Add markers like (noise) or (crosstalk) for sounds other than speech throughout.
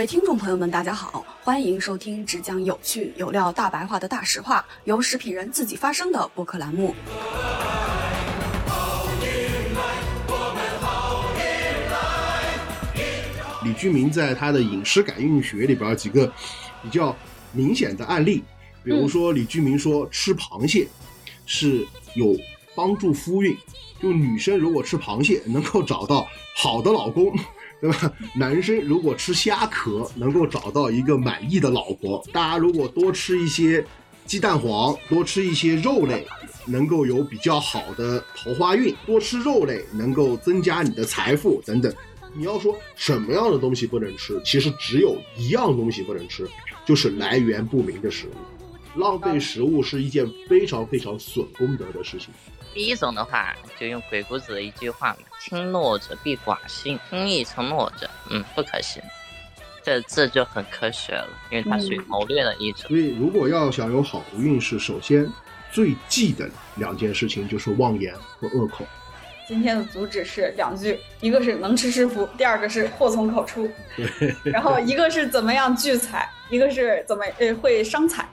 位听众朋友们，大家好，欢迎收听只讲有趣有料大白话的大实话，由食品人自己发声的播客栏目。李居明在他的饮食改运学里边几个比较明显的案例，比如说李居明说吃螃蟹是有帮助夫运，就女生如果吃螃蟹能够找到好的老公。对吧？(laughs) 男生如果吃虾壳，能够找到一个满意的老婆；大家如果多吃一些鸡蛋黄，多吃一些肉类，能够有比较好的桃花运。多吃肉类能够增加你的财富等等。你要说什么样的东西不能吃？其实只有一样东西不能吃，就是来源不明的食物。浪费食物是一件非常非常损功德的事情。第一种的话，就用鬼谷子的一句话嘛：“轻诺者必寡信，轻易成诺者，嗯，不可信。”这这就很科学了，因为它属于谋略的一种。所以，如果要想有好的运势，首先最忌的两件事情就是妄言和恶口。今天的主旨是两句，一个是能吃是福，第二个是祸从口出。对，然后一个是怎么样聚财，一个是怎么呃会伤财。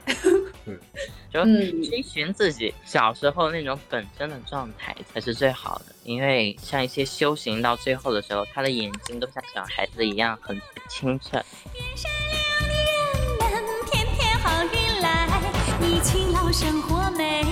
对，(laughs) 就追寻自己小时候那种本真的状态才是最好的。因为像一些修行到最后的时候，他的眼睛都像小孩子一样很清澈。天天好运来，你勤劳生活美，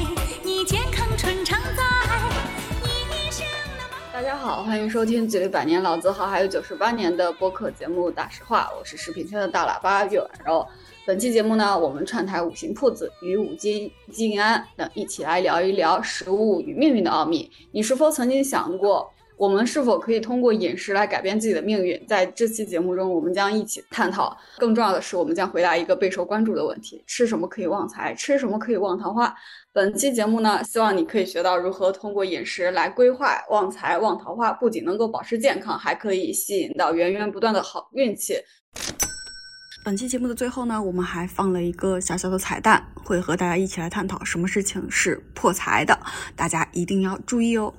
大家好，欢迎收听距离百年老字号还有九十八年的播客节目《大实话》，我是食品圈的大喇叭岳婉柔。本期节目呢，我们串台五行铺子与五金静安等一起来聊一聊食物与命运的奥秘。你是否曾经想过，我们是否可以通过饮食来改变自己的命运？在这期节目中，我们将一起探讨。更重要的是，我们将回答一个备受关注的问题：吃什么可以旺财？吃什么可以旺桃花？本期节目呢，希望你可以学到如何通过饮食来规划旺财、旺桃花，不仅能够保持健康，还可以吸引到源源不断的好运气。本期节目的最后呢，我们还放了一个小小的彩蛋，会和大家一起来探讨什么事情是破财的，大家一定要注意哦。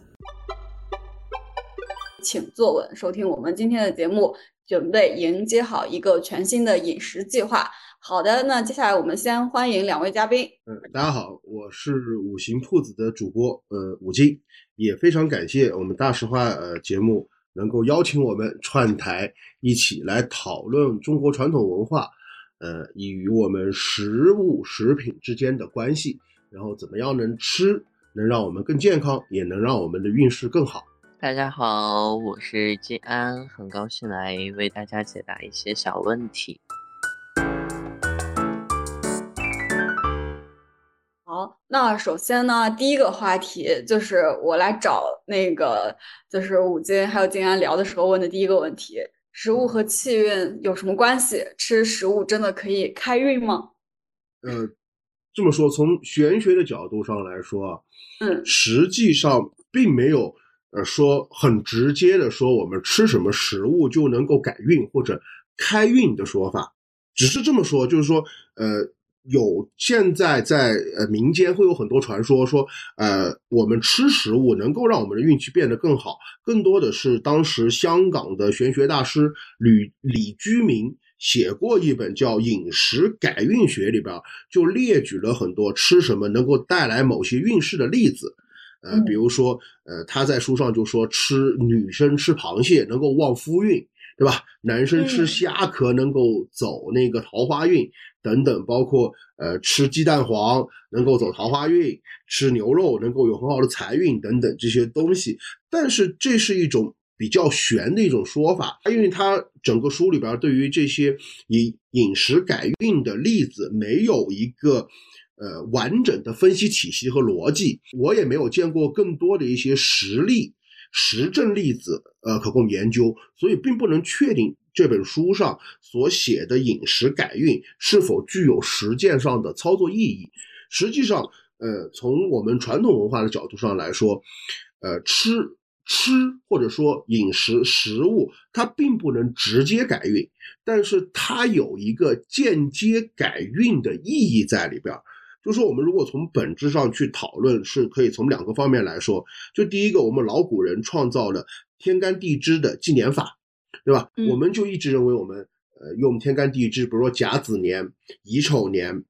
请坐稳，收听我们今天的节目，准备迎接好一个全新的饮食计划。好的，那接下来我们先欢迎两位嘉宾。嗯，大家好，我是五行铺子的主播，呃，五金，也非常感谢我们大实话呃节目能够邀请我们串台一起来讨论中国传统文化，呃，与我们食物食品之间的关系，然后怎么样能吃能让我们更健康，也能让我们的运势更好。大家好，我是金安，很高兴来为大家解答一些小问题。那首先呢，第一个话题就是我来找那个，就是五金还有静安聊的时候问的第一个问题：食物和气运有什么关系？吃食物真的可以开运吗？呃，这么说，从玄学的角度上来说，嗯，实际上并没有呃说很直接的说我们吃什么食物就能够改运或者开运的说法，只是这么说，就是说，呃。有现在在呃民间会有很多传说，说呃我们吃食物能够让我们的运气变得更好，更多的是当时香港的玄学大师吕李居明写过一本叫《饮食改运学》，里边就列举了很多吃什么能够带来某些运势的例子，呃比如说呃他在书上就说吃女生吃螃蟹能够旺夫运，对吧？男生吃虾壳能够走那个桃花运。等等，包括呃吃鸡蛋黄能够走桃花运，吃牛肉能够有很好的财运等等这些东西。但是这是一种比较玄的一种说法，因为它整个书里边对于这些以饮食改运的例子没有一个呃完整的分析体系和逻辑，我也没有见过更多的一些实例。实证例子，呃，可供研究，所以并不能确定这本书上所写的饮食改运是否具有实践上的操作意义。实际上，呃，从我们传统文化的角度上来说，呃，吃吃或者说饮食食物，它并不能直接改运，但是它有一个间接改运的意义在里边。就是说，我们如果从本质上去讨论，是可以从两个方面来说。就第一个，我们老古人创造了天干地支的纪年法，对吧？我们就一直认为我们呃用天干地支，比如说甲子年、乙丑年，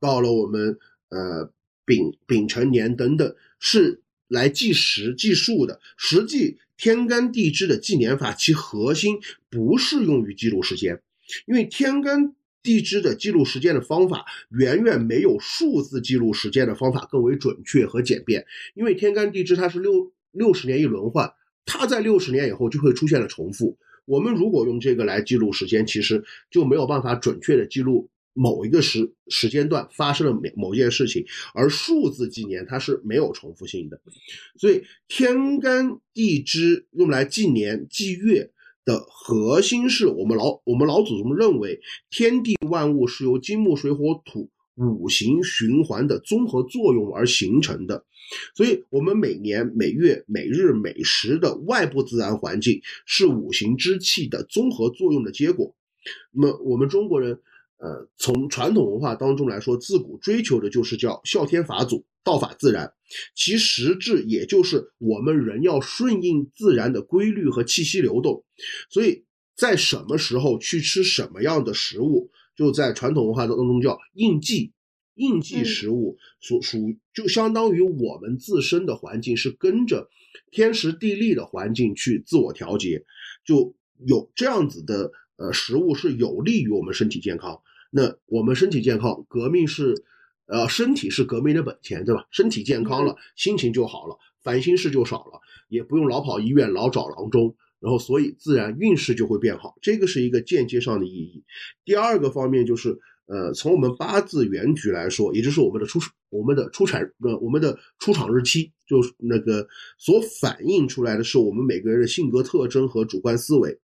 到了我们呃丙丙辰年等等，是来计时计数的。实际天干地支的纪年法，其核心不是用于记录时间，因为天干。地支的记录时间的方法远远没有数字记录时间的方法更为准确和简便，因为天干地支它是六六十年一轮换，它在六十年以后就会出现了重复。我们如果用这个来记录时间，其实就没有办法准确的记录某一个时时间段发生了某某件事情，而数字纪年它是没有重复性的，所以天干地支用来纪年纪月。的核心是我们老我们老祖宗认为，天地万物是由金木水火土五行循环的综合作用而形成的，所以，我们每年每月每日每时的外部自然环境是五行之气的综合作用的结果。那么，我们中国人，呃，从传统文化当中来说，自古追求的就是叫孝天法祖。道法自然，其实质也就是我们人要顺应自然的规律和气息流动。所以在什么时候去吃什么样的食物，就在传统文化当中叫应季。应季食物属属就相当于我们自身的环境是跟着天时地利的环境去自我调节，就有这样子的呃食物是有利于我们身体健康。那我们身体健康，革命是。呃，身体是革命的本钱，对吧？身体健康了，心情就好了，烦心事就少了，也不用老跑医院，老找郎中，然后所以自然运势就会变好。这个是一个间接上的意义。第二个方面就是，呃，从我们八字原局来说，也就是我们的出我们的出产呃我们的出厂日期，就是那个所反映出来的是我们每个人的性格特征和主观思维。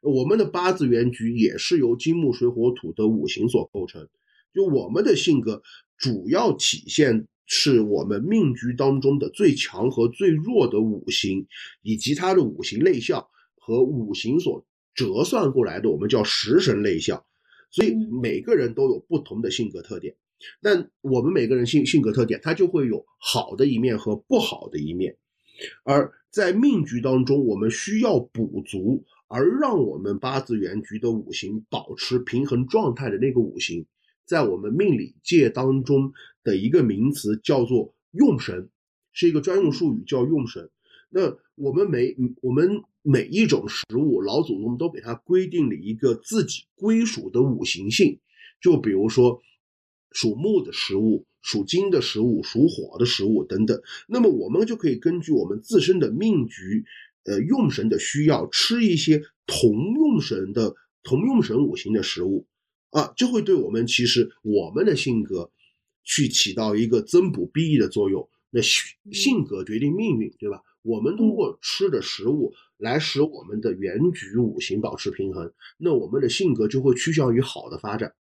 我们的八字原局也是由金木水火土的五行所构成，就我们的性格。主要体现是我们命局当中的最强和最弱的五行，以及它的五行类象和五行所折算过来的，我们叫食神类象。所以每个人都有不同的性格特点，但我们每个人性性格特点，它就会有好的一面和不好的一面。而在命局当中，我们需要补足，而让我们八字原局的五行保持平衡状态的那个五行。在我们命理界当中的一个名词叫做用神，是一个专用术语，叫用神。那我们每我们每一种食物，老祖宗都给它规定了一个自己归属的五行性。就比如说属木的食物、属金的食物、属火的食物等等。那么我们就可以根据我们自身的命局，呃，用神的需要，吃一些同用神的同用神五行的食物。啊，就会对我们其实我们的性格，去起到一个增补裨益的作用。那性格决定命运，对吧？我们通过吃的食物来使我们的原局五行保持平衡，那我们的性格就会趋向于好的发展。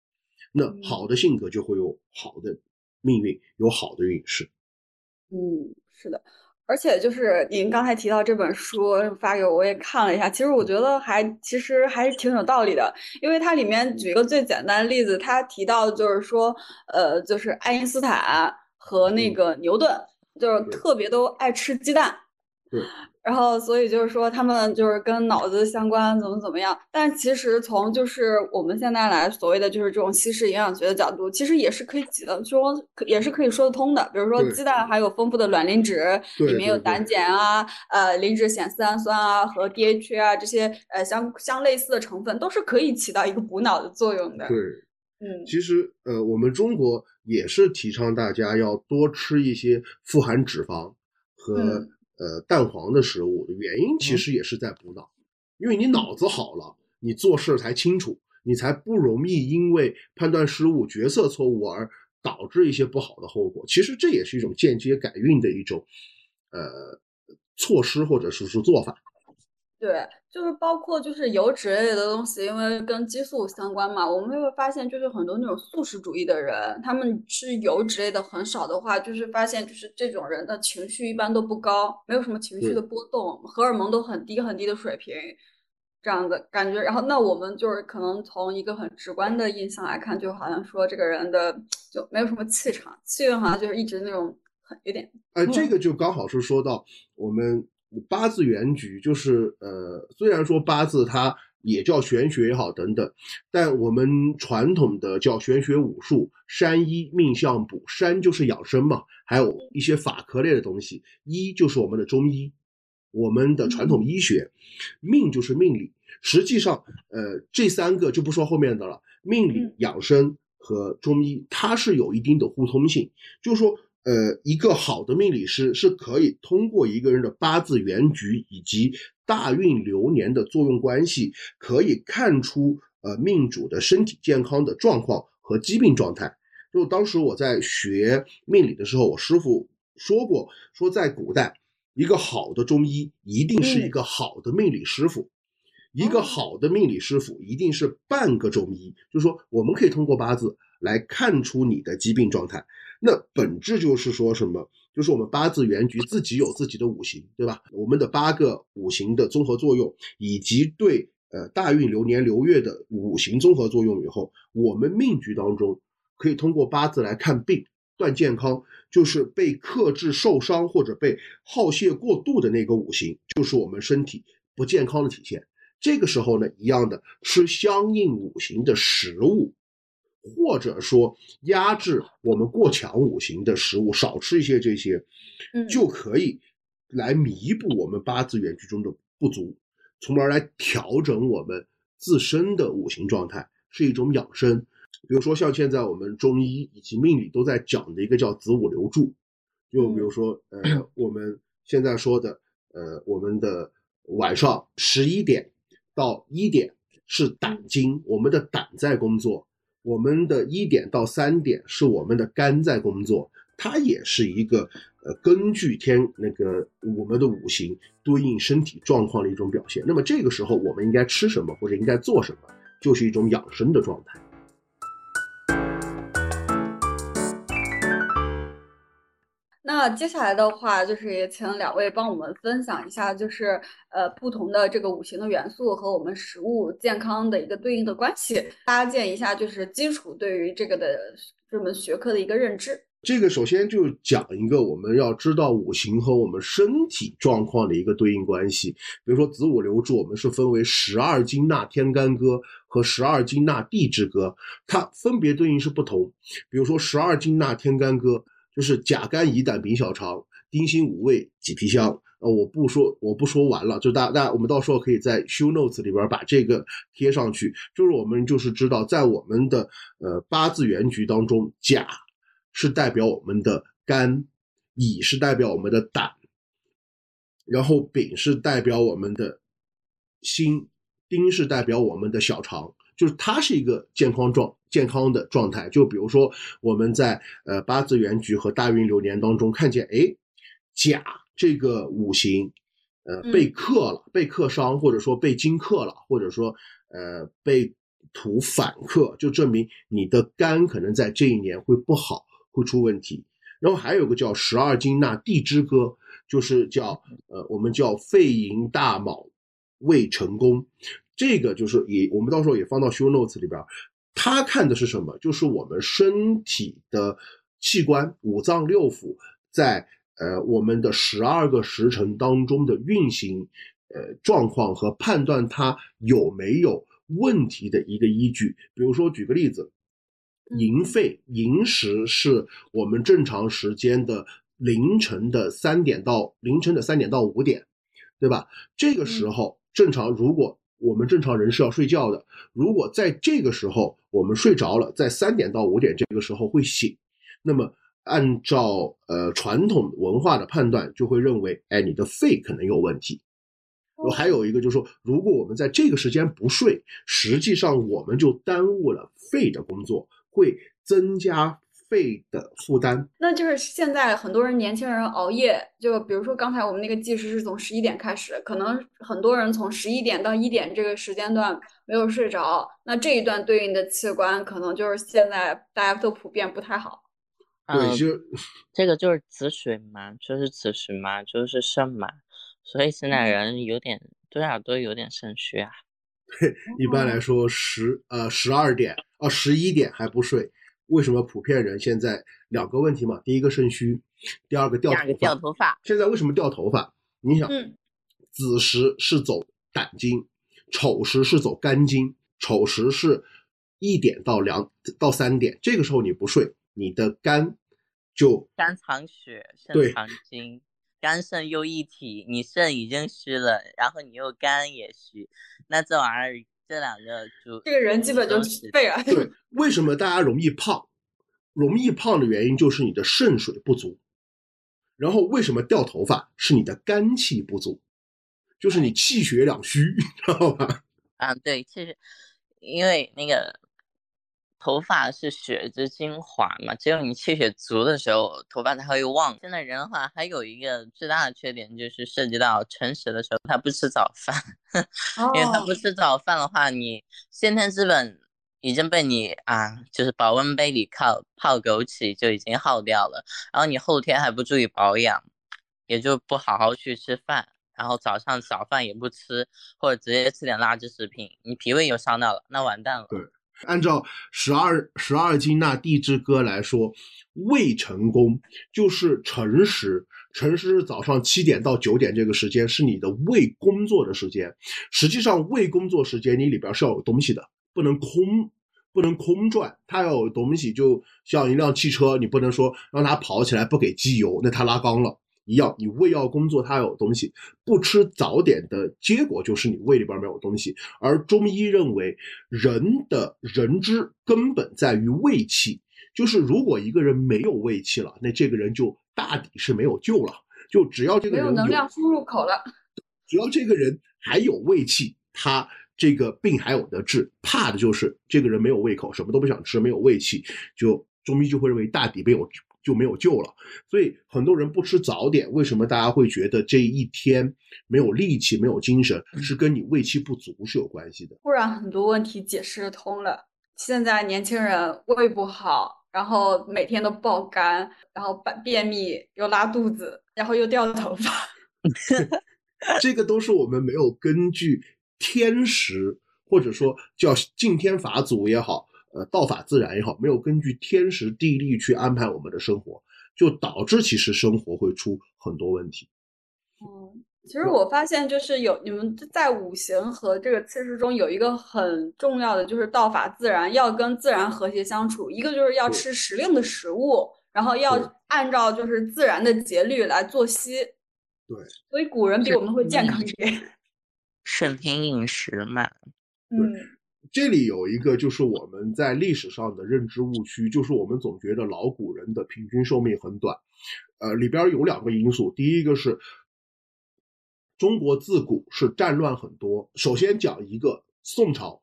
那好的性格就会有好的命运，有好的运势。嗯，是的。而且就是您刚才提到这本书发给我，我也看了一下。其实我觉得还其实还是挺有道理的，因为它里面举一个最简单的例子，他提到就是说，呃，就是爱因斯坦和那个牛顿，就是特别都爱吃鸡蛋。对。(laughs) 然后，所以就是说，他们就是跟脑子相关，怎么怎么样？但其实从就是我们现在来所谓的就是这种西式营养学的角度，其实也是可以挤的说，也是可以说得通的。比如说，鸡蛋还有丰富的卵磷脂，里面有胆碱啊、呃磷脂酰丝氨酸啊和 DHA 啊这些呃相相类似的成分，都是可以起到一个补脑的作用的。对，嗯，其实呃，我们中国也是提倡大家要多吃一些富含脂肪和。呃，蛋黄的食物原因其实也是在补脑，因为你脑子好了，你做事才清楚，你才不容易因为判断失误、决策错误而导致一些不好的后果。其实这也是一种间接改运的一种呃措施或者是说做法。对，就是包括就是油脂类的东西，因为跟激素相关嘛，我们会发现就是很多那种素食主义的人，他们吃油脂类的很少的话，就是发现就是这种人的情绪一般都不高，没有什么情绪的波动，荷尔蒙都很低很低的水平，这样子感觉。然后那我们就是可能从一个很直观的印象来看，就好像说这个人的就没有什么气场，气运好像就是一直那种很有点。哎，这个就刚好是说到我们。八字原局就是呃，虽然说八字它也叫玄学也好等等，但我们传统的叫玄学武术，山医命相卜，山就是养生嘛，还有一些法科类的东西，医就是我们的中医，我们的传统医学，命就是命理。实际上，呃，这三个就不说后面的了，命理、养生和中医，它是有一定的互通性，就是说。呃，一个好的命理师是可以通过一个人的八字原局以及大运流年的作用关系，可以看出呃命主的身体健康的状况和疾病状态。就当时我在学命理的时候，我师傅说过，说在古代，一个好的中医一定是一个好的命理师傅，一个好的命理师傅一定是半个中医，就是说我们可以通过八字来看出你的疾病状态。那本质就是说什么？就是我们八字原局自己有自己的五行，对吧？我们的八个五行的综合作用，以及对呃大运流年流月的五行综合作用以后，我们命局当中可以通过八字来看病断健康，就是被克制受伤或者被耗泄过度的那个五行，就是我们身体不健康的体现。这个时候呢，一样的吃相应五行的食物。或者说压制我们过强五行的食物，少吃一些这些，就可以来弥补我们八字原局中的不足，从而来调整我们自身的五行状态，是一种养生。比如说像现在我们中医以及命理都在讲的一个叫子午流注，就比如说呃我们现在说的呃我们的晚上十一点到一点是胆经，我们的胆在工作。我们的一点到三点是我们的肝在工作，它也是一个呃根据天那个我们的五行对应身体状况的一种表现。那么这个时候我们应该吃什么或者应该做什么，就是一种养生的状态。那接下来的话，就是也请两位帮我们分享一下，就是呃不同的这个五行的元素和我们食物健康的一个对应的关系，搭建一下就是基础对于这个的这门学科的一个认知。这个首先就讲一个我们要知道五行和我们身体状况的一个对应关系。比如说子午流注，我们是分为十二经纳天干戈和十二经纳地支歌，它分别对应是不同。比如说十二经纳天干歌。就是甲肝乙胆丙小肠丁辛五味己皮香，呃，我不说，我不说完了，就大大，我们到时候可以在 show notes 里边把这个贴上去。就是我们就是知道，在我们的呃八字原局当中，甲是代表我们的肝，乙是代表我们的胆，然后丙是代表我们的心，丁是代表我们的小肠。就是它是一个健康状健康的状态，就比如说我们在呃八字原局和大运流年当中看见，哎，甲这个五行，呃被克了，被克伤，或者说被金克了，或者说呃被土反克，就证明你的肝可能在这一年会不好，会出问题。然后还有个叫十二金纳地支歌，就是叫呃我们叫肺寅大卯未成功。这个就是也，我们到时候也放到 show notes 里边。他看的是什么？就是我们身体的器官、五脏六腑在呃我们的十二个时辰当中的运行呃状况和判断它有没有问题的一个依据。比如说举个例子，寅肺寅时是我们正常时间的凌晨的三点到凌晨的三点到五点，对吧？这个时候正常如果我们正常人是要睡觉的。如果在这个时候我们睡着了，在三点到五点这个时候会醒，那么按照呃传统文化的判断，就会认为，哎，你的肺可能有问题。还有一个就是说，如果我们在这个时间不睡，实际上我们就耽误了肺的工作，会增加。肺的负担，那就是现在很多人年轻人熬夜，就比如说刚才我们那个计时是从十一点开始，可能很多人从十一点到一点这个时间段没有睡着，那这一段对应的器官可能就是现在大家都普遍不太好。对，就这个就是子水嘛，就是子时嘛，就是肾嘛，所以现在人有点多少都有点肾虚啊。对，(laughs) 一般来说十呃十二点啊十一点还不睡。为什么普遍人现在两个问题嘛？第一个肾虚，第二个掉头发。掉头发。现在为什么掉头发？你想，子时是走胆经，丑时是走肝经，丑时是一点到两到三点，这个时候你不睡，你的肝就肝藏血，对肾藏精，肝肾又一体，你肾已经虚了，然后你又肝也虚，那这玩意儿这两个就这个人基本就都是废了。对。为什么大家容易胖？容易胖的原因就是你的肾水不足。然后为什么掉头发？是你的肝气不足，就是你气血两虚，知道吧？啊，对，其实因为那个头发是血之精华嘛，只有你气血足的时候，头发才会旺。现在人的话，还有一个最大的缺点就是涉及到晨时的时候，他不吃早饭，(laughs) 因为他不哦，吃早饭的话，你先天之本已经被你啊，就是保温杯里靠泡枸杞就已经耗掉了，然后你后天还不注意保养，也就不好好去吃饭，然后早上早饭也不吃，或者直接吃点垃圾食品，你脾胃又伤到了，那完蛋了。对按照十二十二经那地支歌来说，未成功就是辰时，辰时是早上七点到九点这个时间是你的未工作的时间。实际上，未工作时间你里边是要有东西的，不能空，不能空转，它要有东西。就像一辆汽车，你不能说让它跑起来不给机油，那它拉缸了。一样，你胃要工作，它要有东西。不吃早点的结果就是你胃里边没有东西。而中医认为，人的人之根本在于胃气，就是如果一个人没有胃气了，那这个人就大抵是没有救了。就只要这个没人有能量输入口了。只要这个人还有胃气，他这个病还有得治。怕的就是这个人没有胃口，什么都不想吃，没有胃气，就中医就会认为大抵没有就没有救了。所以很多人不吃早点，为什么大家会觉得这一天没有力气、没有精神，是跟你胃气不足是有关系的。突然很多问题解释通了。现在年轻人胃不好，然后每天都爆肝，然后便便秘又拉肚子，然后又掉头发。(laughs) 这个都是我们没有根据天时，或者说叫敬天法祖也好，呃，道法自然也好，没有根据天时地利去安排我们的生活，就导致其实生活会出很多问题。嗯，其实我发现就是有你们在五行和这个气势中有一个很重要的，就是道法自然，要跟自然和谐相处。一个就是要吃时令的食物，然后要按照就是自然的节律来作息。对，所以古人比我们会健康一点。(laughs) 顺天饮食嘛，嗯，这里有一个就是我们在历史上的认知误区，就是我们总觉得老古人的平均寿命很短，呃，里边有两个因素，第一个是中国自古是战乱很多，首先讲一个宋朝，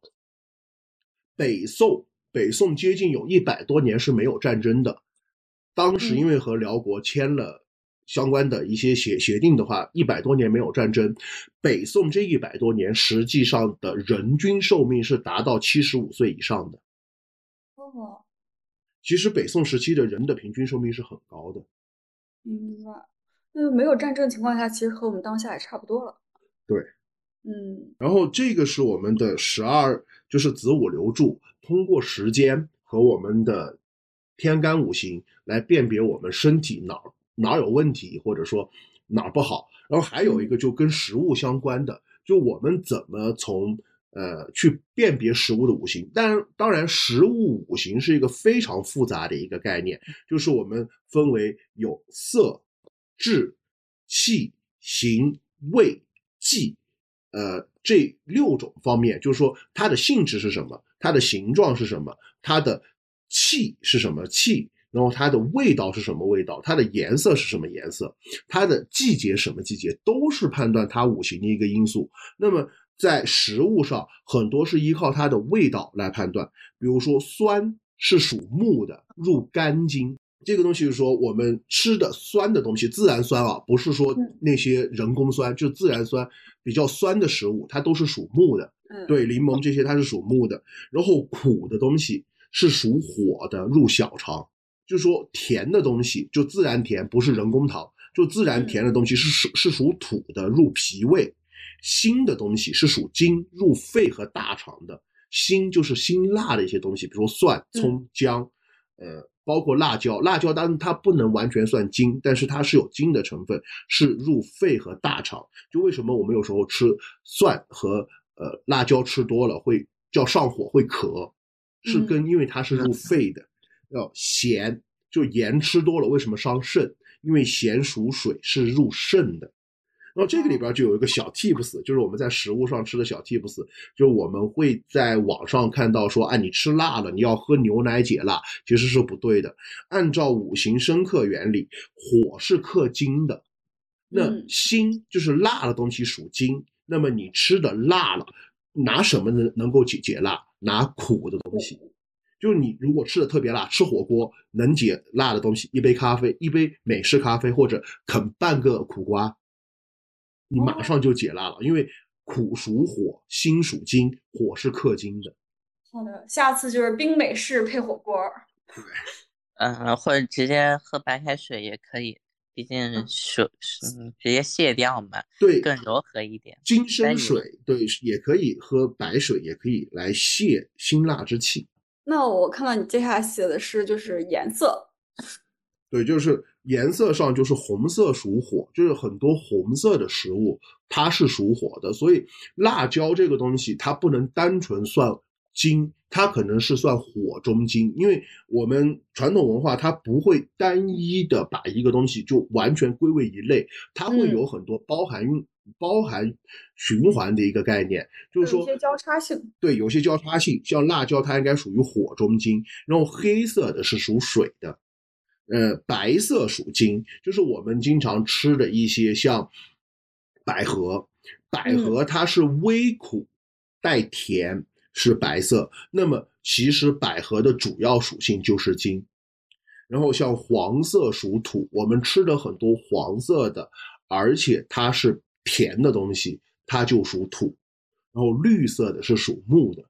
北宋北宋接近有一百多年是没有战争的，当时因为和辽国签了。相关的一些协协定的话，一百多年没有战争，北宋这一百多年实际上的人均寿命是达到七十五岁以上的。哦，其实北宋时期的人的平均寿命是很高的。明白。那没有战争情况下，其实和我们当下也差不多了。对，嗯然后这个是我们的十二，就是子午流注，通过时间和我们的天干五行来辨别我们身体哪儿哪儿有问题，或者说哪儿不好。然后还有一个就跟食物相关的，就我们怎么从呃去辨别食物的五行。当然，当然，食物五行是一个非常复杂的一个概念，就是我们分为有色、质、气、形、味、剂，呃，这六种方面，就是说它的性质是什么，它的形状是什么，它的气是什么气，然后它的味道是什么味道，它的颜色是什么颜色，它的季节什么季节，都是判断它五行的一个因素。那么在食物上，很多是依靠它的味道来判断，比如说酸是属木的，入肝经。这个东西是说我们吃的酸的东西，自然酸啊，不是说嗯那些人工酸，就自然酸比较酸的食物，它都是属木的。嗯，对，柠檬这些它是属木的，然后苦的东西是属火的，入小肠。就是说甜的东西就自然甜，不是人工糖，就自然甜的东西是属是属土的，入脾胃。辛的东西是属金，入肺和大肠的。辛就是辛辣的一些东西，比如说蒜、葱、姜，呃，包括辣椒。辣椒当然它不能完全算金，但是它是有金的成分，是入肺和大肠。就为什么我们有时候吃蒜和呃辣椒吃多了会叫上火会咳，是跟因为它是入肺的。要咸就盐吃多了为什么伤肾？因为咸属水，是入肾的。然后这个里边就有一个小 tips，就是我们在食物上吃的小 tips，就我们会在网上看到说，啊，你吃辣了，你要喝牛奶解辣，其实是不对的。按照五行生克原理，火是克金的，那辛就是辣的东西属金，那么你吃的辣了，拿什么能能够解解辣？拿苦的东西。就是你如果吃的特别辣，吃火锅能解辣的东西，一杯咖啡，一杯美式咖啡，或者啃半个苦瓜。你马上就解辣了，因为苦属火，辛属金，火是克金的。好的，下次就是冰美式配火锅。对，嗯，(laughs) 或者直接喝白开水也可以，毕竟水嗯直接卸掉嘛，对，更柔和一点。金生水，对，也可以喝白水，也可以来泄辛辣之气。那我看到你接下来写的是就是颜色。对，就是颜色上就是红色属火，就是很多红色的食物它是属火的，所以辣椒这个东西它不能单纯算金，它可能是算火中金，因为我们传统文化它不会单一的把一个东西就完全归为一类，它会有很多包含包含循环的一个概念，就是说有些交叉性，对，有些交叉性，像辣椒它应该属于火中金，然后黑色的是属水的。呃，白色属金，就是我们经常吃的一些像百合，百合它是微苦带甜，是白色。那么其实百合的主要属性就是金。然后像黄色属土，我们吃的很多黄色的，而且它是甜的东西，它就属土。然后绿色的是属木的，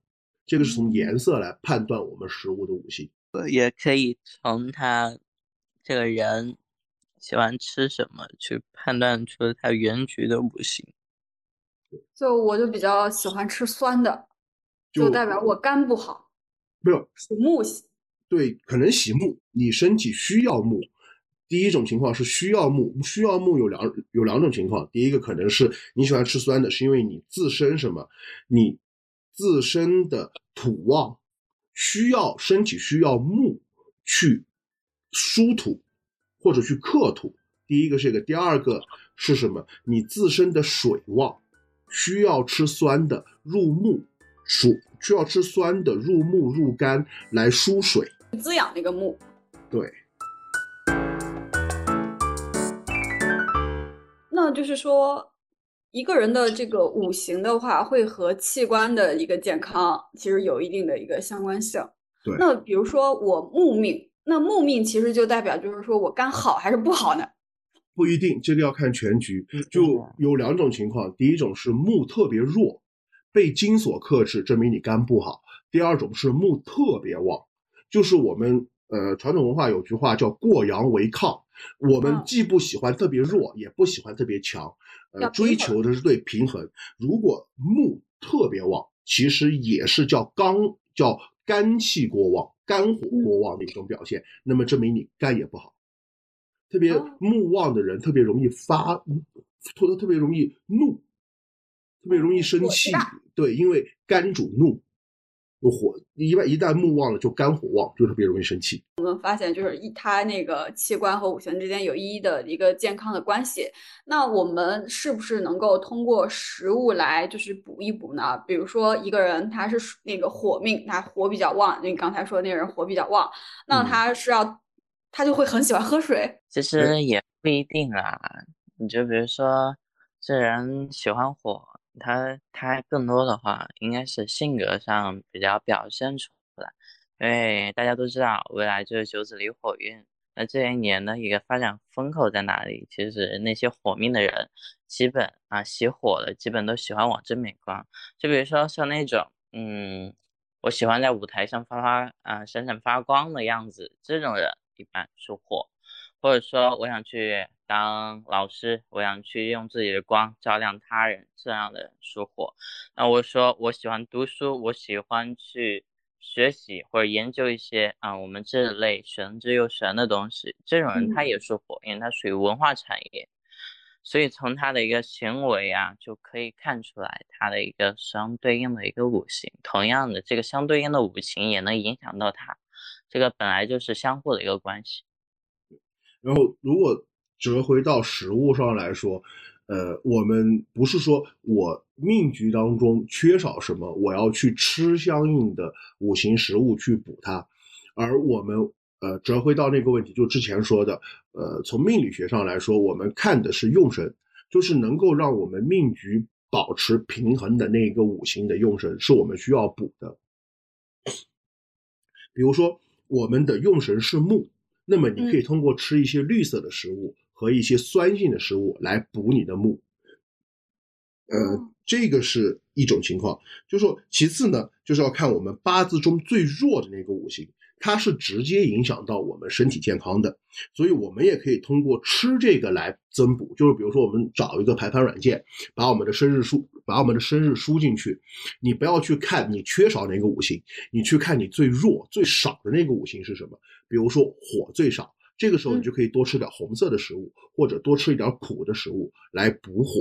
这个是从颜色来判断我们食物的五行。也可以从它。这个人喜欢吃什么，去判断出他原局的五行。就我就比较喜欢吃酸的，就代表我肝不好。没有属木，对，可能喜木，你身体需要木。第一种情况是需要木，需要木有两有两种情况。第一个可能是你喜欢吃酸的，是因为你自身什么，你自身的土旺，需要身体需要木去。疏土或者去克土，第一个是这个，第二个是什么？你自身的水旺，需要吃酸的入木，属需要吃酸的入木入肝来疏水，滋养那个木。对。那就是说，一个人的这个五行的话，会和器官的一个健康其实有一定的一个相关性。对。那比如说我木命。那木命其实就代表，就是说我肝好还是不好呢？不一定，这个要看全局。就有两种情况，第一种是木特别弱，被金所克制，证明你肝不好；第二种是木特别旺，就是我们呃传统文化有句话叫过阳为亢，我们既不喜欢特别弱，也不喜欢特别强，呃，追求的是对平衡。如果木特别旺，其实也是叫刚叫肝气过旺。肝火过旺的一种表现，那么证明你肝也不好。特别木旺的人特别容易发，特特别容易怒，特别容易生气。对，因为肝主怒。火一旦一旦木旺了，就肝火旺，就特别容易生气。我们发现，就是一它那个器官和五行之间有一的一个健康的关系。那我们是不是能够通过食物来就是补一补呢？比如说一个人他是那个火命，他火比较旺，你刚才说那个人火比较旺，那他是要他就会很喜欢喝水。其实也不一定啊，你就比如说这人喜欢火。他他更多的话，应该是性格上比较表现出来，因为大家都知道未来就是九紫离火运，那这一年的一个发展风口在哪里？其实那些火命的人，基本啊喜火的，基本都喜欢往正面光。就比如说像那种，嗯，我喜欢在舞台上发发啊闪闪发光的样子，这种人一般属火。或者说，我想去当老师，我想去用自己的光照亮他人，这样的属火。那我说，我喜欢读书，我喜欢去学习或者研究一些啊，我们这类玄之又玄的东西。这种人他也属火，因为他属于文化产业。所以从他的一个行为啊，就可以看出来他的一个相对应的一个五行。同样的，这个相对应的五行也能影响到他，这个本来就是相互的一个关系。然后，如果折回到食物上来说，呃，我们不是说我命局当中缺少什么，我要去吃相应的五行食物去补它，而我们呃折回到那个问题，就之前说的，呃，从命理学上来说，我们看的是用神，就是能够让我们命局保持平衡的那一个五行的用神，是我们需要补的。比如说，我们的用神是木，那么你可以通过吃一些绿色的食物和一些酸性的食物来补你的木。呃，这个是一种情况，就是说，其次呢，就是要看我们八字中最弱的那个五行。它是直接影响到我们身体健康的，所以我们也可以通过吃这个来增补。就是比如说，我们找一个排盘软件，把我们的生日输，把我们的生日输进去。你不要去看你缺少哪个五行，你去看你最弱、最少的那个五行是什么。比如说火最少，这个时候你就可以多吃点红色的食物，或者多吃一点苦的食物来补火。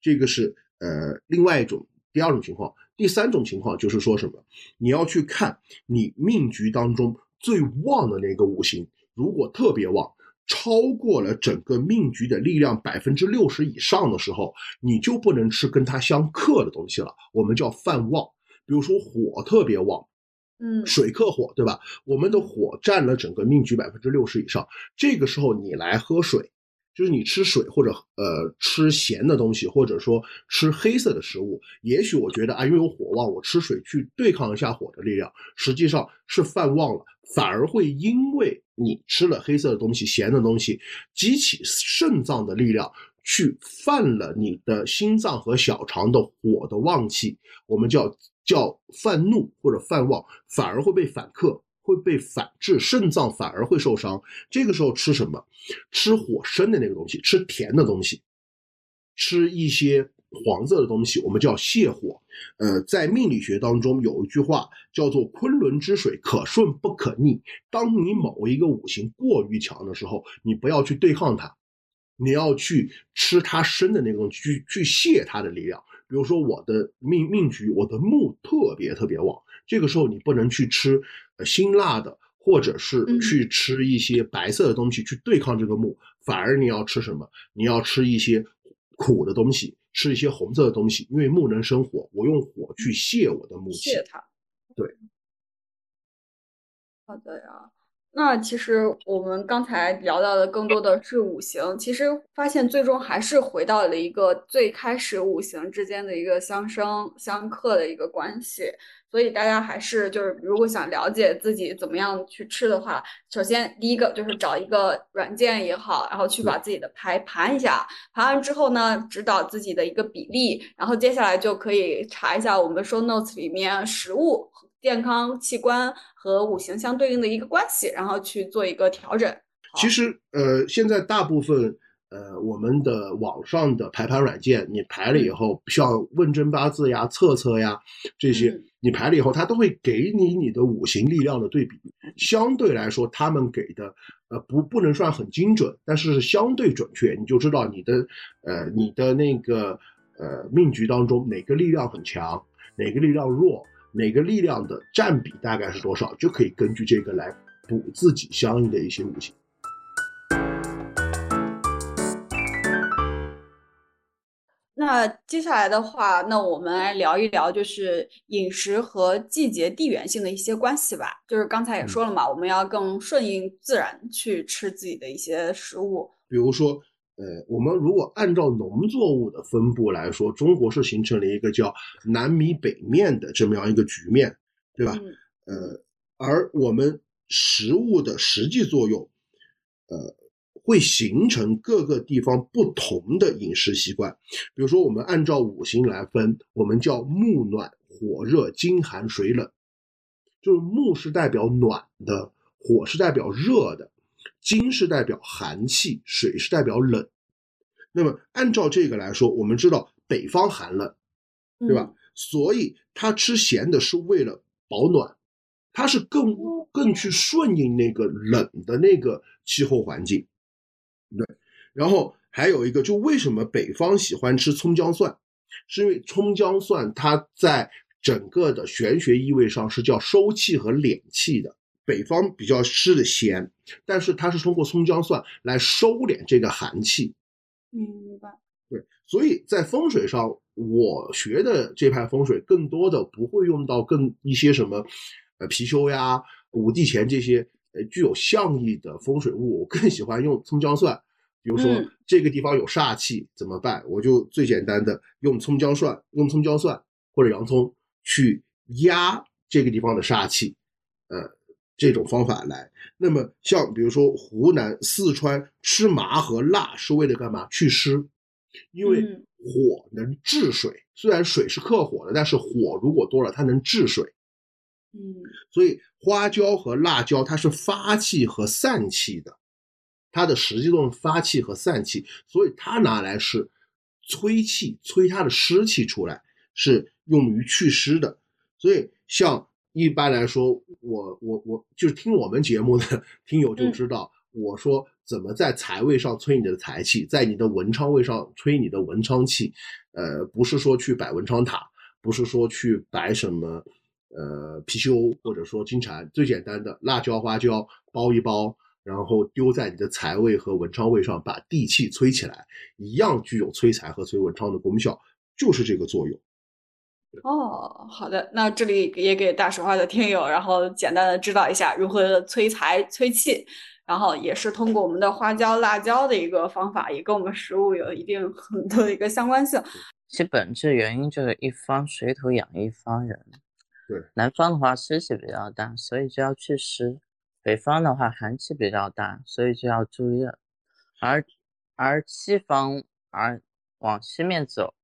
这个是呃另外一种第二种情况。第三种情况就是说什么？你要去看你命局当中最旺的那个五行，如果特别旺，超过了整个命局的力量百分之六十以上的时候，你就不能吃跟它相克的东西了。我们叫犯旺。比如说火特别旺，嗯，水克火，对吧？我们的火占了整个命局百分之六十以上，这个时候你来喝水。就是你吃水或者呃吃咸的东西，或者说吃黑色的食物，也许我觉得啊，因为有火旺，我吃水去对抗一下火的力量，实际上是犯旺了，反而会因为你吃了黑色的东西、咸的东西，激起肾脏的力量，去犯了你的心脏和小肠的火的旺气，我们叫叫犯怒或者犯旺，反而会被反克。会被反制，肾脏反而会受伤。这个时候吃什么？吃火生的那个东西，吃甜的东西，吃一些黄色的东西，我们叫泻火。呃，在命理学当中有一句话叫做“昆仑之水，可顺不可逆”。当你某一个五行过于强的时候，你不要去对抗它，你要去吃它生的那个东西，去去泄它的力量。比如说我的命命局，我的木特别特别旺，这个时候你不能去吃。辛辣的，或者是去吃一些白色的东西去对抗这个木，反而你要吃什么？你要吃一些苦的东西，吃一些红色的东西，因为木能生火，我用火去泄我的木气。泄它。对。好的呀，那其实我们刚才聊到的更多的是五行，其实发现最终还是回到了一个最开始五行之间的一个相生相克的一个关系。所以大家还是就是，如果想了解自己怎么样去吃的话，首先第一个就是找一个软件也好，然后去把自己的牌盘一下，盘完之后呢，指导自己的一个比例，然后接下来就可以查一下我们 show notes 里面食物、健康器官和五行相对应的一个关系，然后去做一个调整。其实，呃，现在大部分。呃，我们的网上的排盘软件，你排了以后，像问真八字呀、测测呀这些，你排了以后，它都会给你你的五行力量的对比。相对来说，他们给的呃不不能算很精准，但是相对准确，你就知道你的呃你的那个呃命局当中哪个力量很强，哪个力量弱，哪个力量的占比大概是多少，就可以根据这个来补自己相应的一些五行。那接下来的话，那我们来聊一聊，就是饮食和季节地缘性的一些关系吧。就是刚才也说了嘛，我们要更顺应自然去吃自己的一些食物。比如说，呃，我们如果按照农作物的分布来说，中国是形成了一个叫南米北面的这么样一个局面，对吧？呃，而我们食物的实际作用，呃。会形成各个地方不同的饮食习惯，比如说我们按照五行来分，我们叫木暖火热金寒水冷，就是木是代表暖的，火是代表热的，金是代表寒气，水是代表冷。那么按照这个来说，我们知道北方寒冷，对吧？所以他吃咸的是为了保暖，他是更更去顺应那个冷的那个气候环境。对，然后还有一个，就为什么北方喜欢吃葱姜蒜，是因为葱姜蒜它在整个的玄学意味上是叫收气和敛气的。北方比较吃的咸，但是它是通过葱姜蒜来收敛这个寒气。明白。对，所以在风水上，我学的这派风水更多的不会用到更一些什么，呃，貔貅呀、五帝钱这些呃具有象意的风水物，我更喜欢用葱姜蒜。比如说这个地方有煞气怎么办？我就最简单的用葱姜蒜，用葱姜蒜或者洋葱去压这个地方的煞气，呃。这种方法来，那么像比如说湖南、四川吃麻和辣是为了干嘛？祛湿，因为火能治水。虽然水是克火的，但是火如果多了，它能治水。嗯，所以花椒和辣椒它是发气和散气的，它的实际作用发气和散气，所以它拿来是催气，催它的湿气出来，是用于祛湿的。所以像。一般来说，我我我就是听我们节目的 (laughs) 听友就知道，我说怎么在财位上催你的财气，在你的文昌位上催你的文昌气。呃，不是说去摆文昌塔，不是说去摆什么呃貔貅或者说金蟾，最简单的辣椒花椒包一包，然后丢在你的财位和文昌位上，把地气催起来，一样具有催财和催文昌的功效，就是这个作用。哦，好的，那这里也给大实话的听友，然后简单的知道一下如何催财催气，然后也是通过我们的花椒、辣椒的一个方法，也跟我们食物有一定很多的一个相关性。其本质原因就是一方水土养一方人。对，南方的话湿气比较大，所以就要祛湿；北方的话寒气比较大，所以就要助热。而而西方而往西面走。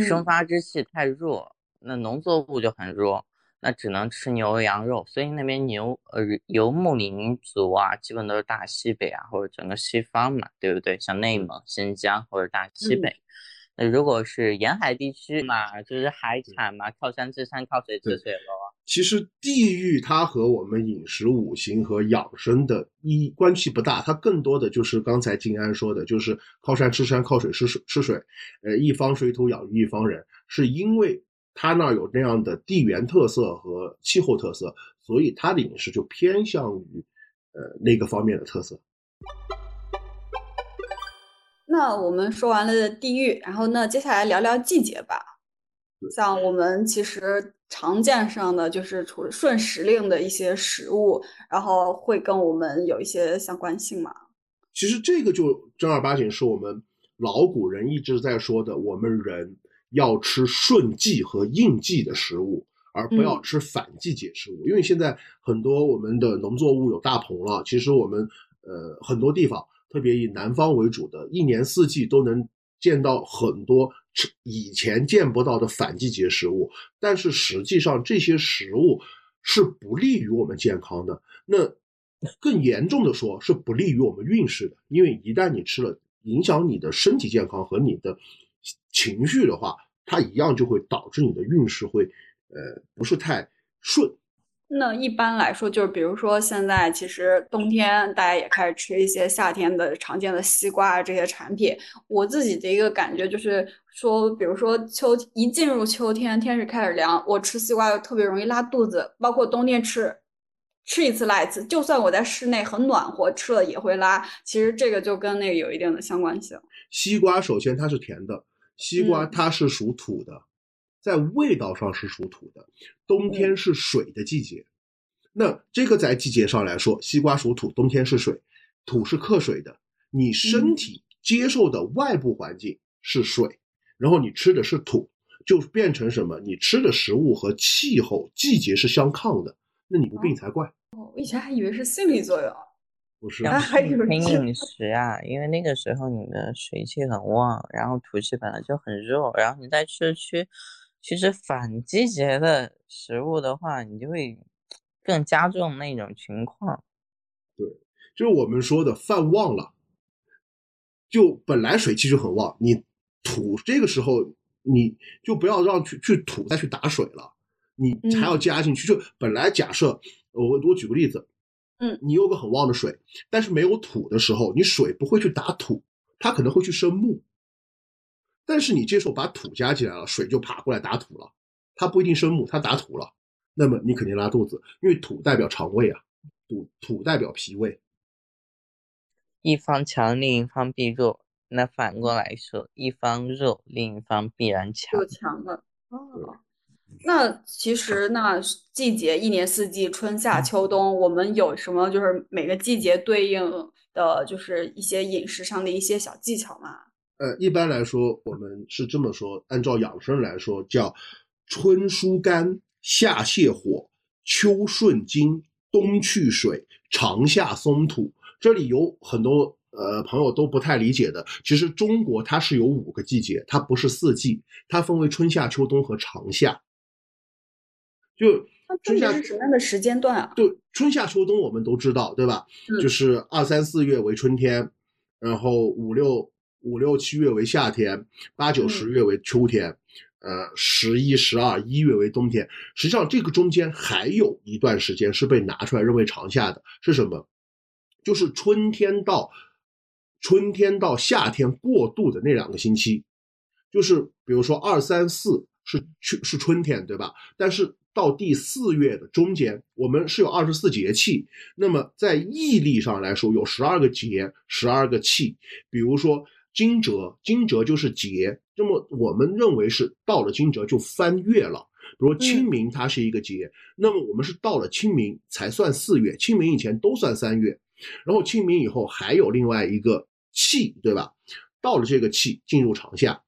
生发之气太弱，那农作物就很弱，那只能吃牛羊肉。所以那边牛呃游牧民族啊，基本都是大西北啊，或者整个西方嘛，对不对？像内蒙、新疆或者大西北。那如果是沿海地区嘛，就是海产嘛，靠山吃山，靠水吃水喽。其实地域它和我们饮食、五行和养生的一关系不大，它更多的就是刚才静安说的，就是靠山吃山，靠水吃水吃水。呃，一方水土养育一方人，是因为它那儿有那样的地缘特色和气候特色，所以它的饮食就偏向于呃那个方面的特色。那我们说完了地域，然后那接下来聊聊季节吧。像我们其实。常见上的就是除了顺时令的一些食物，然后会跟我们有一些相关性嘛？其实这个就正儿八经是我们老古人一直在说的，我们人要吃顺季和应季的食物，而不要吃反季节食物。因为现在很多我们的农作物有大棚了，其实我们呃很多地方，特别以南方为主的，一年四季都能见到很多。以前见不到的反季节食物，但是实际上这些食物是不利于我们健康的。那 (laughs) 更严重的说，是不利于我们运势的。因为一旦你吃了，影响你的身体健康和你的情绪的话，它一样就会导致你的运势会呃不是太顺。那一般来说，就是比如说现在其实冬天大家也开始吃一些夏天的常见的西瓜啊这些产品。我自己的一个感觉就是说，比如说秋一进入秋天，天是开始凉，我吃西瓜就特别容易拉肚子。包括冬天吃，吃一次拉一次，就算我在室内很暖和，吃了也会拉。其实这个就跟那个有一定的相关性。西瓜首先它是甜的，西瓜它是属土的。在味道上是属土的，冬天是水的季节，那这个在季节上来说，西瓜属土，冬天是水，土是克水的，你身体接受的外部环境是水，然后你吃的是土，就变成什么？你吃的食物和气候、季节是相抗的，那你不病才怪。哦，我以前还以为是心理作用，(laughs) 不是？还以为饮食啊，因为那个时候你的水气很旺，然后土气本来就很弱，然后你在吃区。其实反季节的食物的话，你就会更加重那种情况。对，就是我们说的饭旺了，就本来水气就很旺，你土这个时候你就不要让去去土再去打水了，你还要加进去。就本来假设我我举个例子，嗯，你有个很旺的水，但是没有土的时候，你水不会去打土，它可能会去生木。但是你这时候把土加进来了，水就爬过来打土了，它不一定生木，它打土了，那么你肯定拉肚子，因为土代表肠胃啊，土土代表脾胃。一方强，另一方必弱。那反过来说，一方弱，另一方必然强。就强了。哦，那其实那季节一年四季，春夏秋冬，我们有什么就是每个季节对应的就是一些饮食上的一些小技巧吗？呃，一般来说，我们是这么说，按照养生来说，叫春疏肝，夏泻火，秋顺经，冬去水，长夏松土。这里有很多呃朋友都不太理解的，其实中国它是有五个季节，它不是四季，它分为春夏秋冬和长夏。就春夏是什么样的时间段啊？就春夏秋冬我们都知道，对吧？就是二三四月为春天，然后五六五六七月为夏天，八九十月为秋天，呃，十一十二一月为冬天。实际上这个中间还有一段时间是被拿出来认为长夏的，是什么？就是春天到春天到夏天过渡的那两个星期，就是比如说二三四是春是春天，对吧？但是到第四月的中间，我们是有二十四节气。那么在义历上来说，有十二个节，十二个气。比如说惊蛰，惊蛰就是节。那么我们认为是到了惊蛰就翻月了。比如清明，它是一个节，那么我们是到了清明才算四月，清明以前都算三月。然后清明以后还有另外一个气，对吧？到了这个气进入长夏，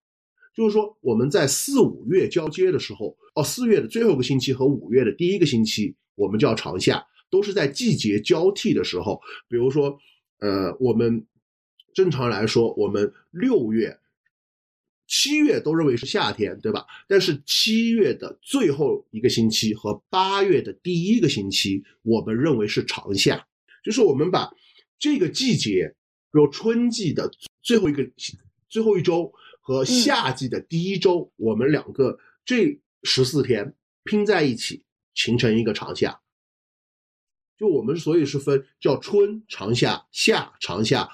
就是说我们在四五月交接的时候，哦，四月的最后一个星期和五月的第一个星期，我们叫长夏，都是在季节交替的时候。比如说，呃，我们正常来说，我们六月、七月都认为是夏天，对吧？但是七月的最后一个星期和八月的第一个星期，我们认为是长夏。就是我们把这个季节，比如春季的最后一个最后一周和夏季的第一周，我们两个这十四天拼在一起，形成一个长夏。就我们所以是分叫春长夏、夏长夏、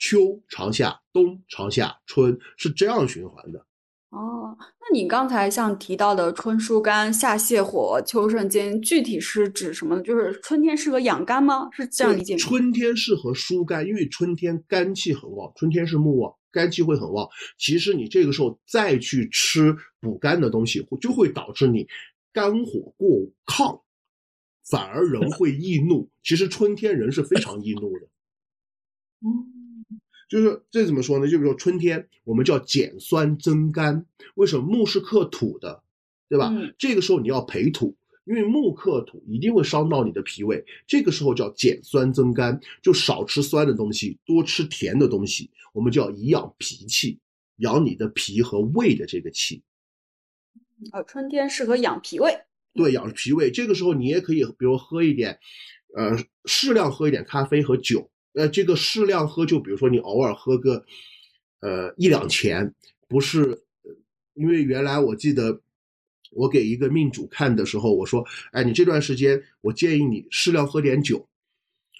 秋长夏、冬长夏、春，是这样循环的。哦，那你刚才像提到的春疏肝、夏泻火、秋肾经，具体是指什么呢？就是春天适合养肝吗？是这样理解吗？春天适合疏肝，因为春天肝气很旺，春天是木旺，肝气会很旺。其实你这个时候再去吃补肝的东西，就会导致你肝火过亢，反而人会易怒。其实春天人是非常易怒的。嗯。就是这怎么说呢？就比如说春天，我们叫减酸增甘。为什么木是克土的，对吧？这个时候你要培土，因为木克土一定会伤到你的脾胃。这个时候叫减酸增甘，就少吃酸的东西，多吃甜的东西。我们叫以养脾气，养你的脾和胃的这个气。呃，春天适合养脾胃。对，养脾胃。这个时候你也可以，比如喝一点，呃，适量喝一点咖啡和酒。呃，这个适量喝，就比如说你偶尔喝个，呃一两钱，不是，因为原来我记得我给一个命主看的时候，我说，哎，你这段时间我建议你适量喝点酒，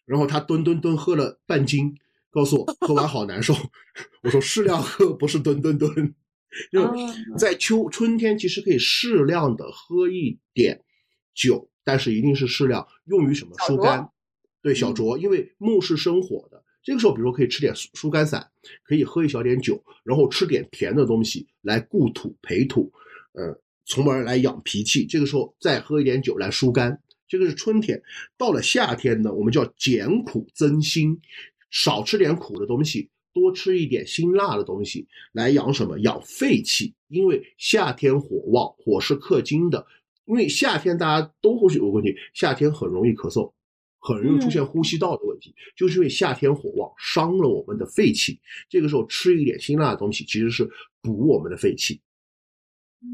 然后他吨吨吨喝了半斤，告诉我喝完好难受。(laughs) 我说适量喝不是吨吨吨，就在秋春天其实可以适量的喝一点酒，但是一定是适量，用于什么疏肝。对小酌，因为木是生火的，这个时候，比如说可以吃点疏疏肝散，可以喝一小点酒，然后吃点甜的东西来固土培土，呃，从而来养脾气。这个时候再喝一点酒来疏肝，这个是春天。到了夏天呢，我们叫减苦增辛，少吃点苦的东西，多吃一点辛辣的东西来养什么？养肺气。因为夏天火旺，火是克金的。因为夏天大家都会有个问题，夏天很容易咳嗽。很容易出现呼吸道的问题，就是因为夏天火旺，伤了我们的肺气。这个时候吃一点辛辣的东西，其实是补我们的肺气。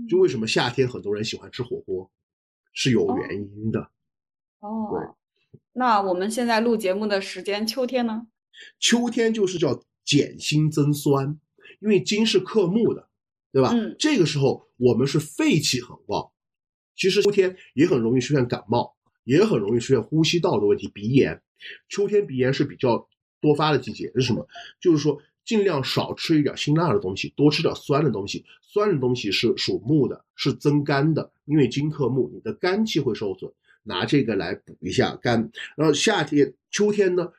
就为什么夏天很多人喜欢吃火锅，是有原因的。哦，那我们现在录节目的时间，秋天呢？秋天就是叫减辛增酸，因为金是克木的，对吧？嗯。这个时候我们是肺气很旺，其实秋天也很容易出现感冒。也很容易出现呼吸道的问题，鼻炎。秋天鼻炎是比较多发的季节，是什么？就是说尽量少吃一点辛辣的东西，多吃点酸的东西。酸的东西是属木的，是增肝的，因为金克木，你的肝气会受损，拿这个来补一下肝。然后夏天、秋天呢，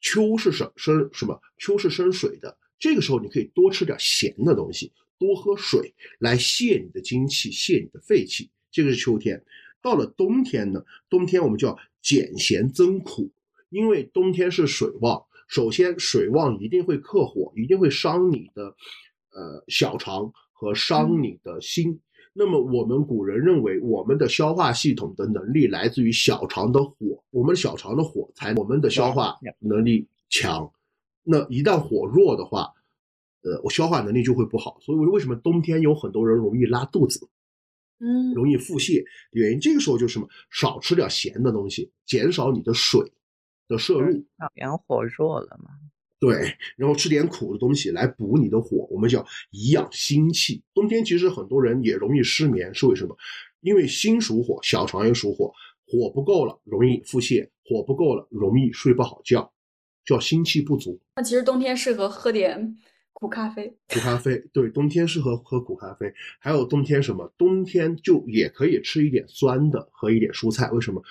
秋是生生什么？秋是生水的，这个时候你可以多吃点咸的东西，多喝水来泄你的精气，泄你的肺气。这个是秋天。到了冬天呢，冬天我们叫减咸增苦，因为冬天是水旺。首先，水旺一定会克火，一定会伤你的，呃，小肠和伤你的心。那么，我们古人认为，我们的消化系统的能力来自于小肠的火，我们小肠的火才我们的消化能力强。那一旦火弱的话，呃，我消化能力就会不好。所以，为什么冬天有很多人容易拉肚子，嗯，容易腹泻？原因这个时候就是什么？少吃点咸的东西，减少你的水。的摄入，阳火弱了嘛？对，然后吃点苦的东西来补你的火，我们叫以养心气。冬天其实很多人也容易失眠，是为什么？因为心属火，小肠也属火，火不够了容易腹泻，火不够了容易睡不好觉，叫心气不足。那其实冬天适合喝点苦咖啡。苦咖啡，对，冬天适合喝苦咖啡。还有冬天什么？冬天就也可以吃一点酸的，和一点蔬菜。为什么？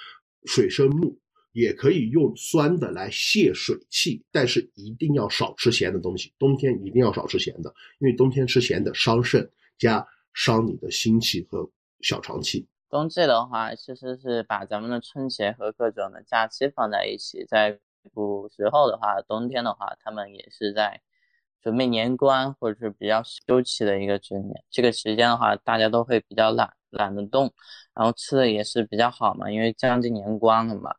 水生木。也可以用酸的来泄水气，但是一定要少吃咸的东西。冬天一定要少吃咸的，因为冬天吃咸的伤肾，加伤你的心气和小肠气。冬季的话，其实是把咱们的春节和各种的假期放在一起。在古时候的话，冬天的话，他们也是在准备年关或者是比较休憩的一个局面。这个时间的话，大家都会比较懒，懒得动，然后吃的也是比较好嘛，因为将近年关了嘛。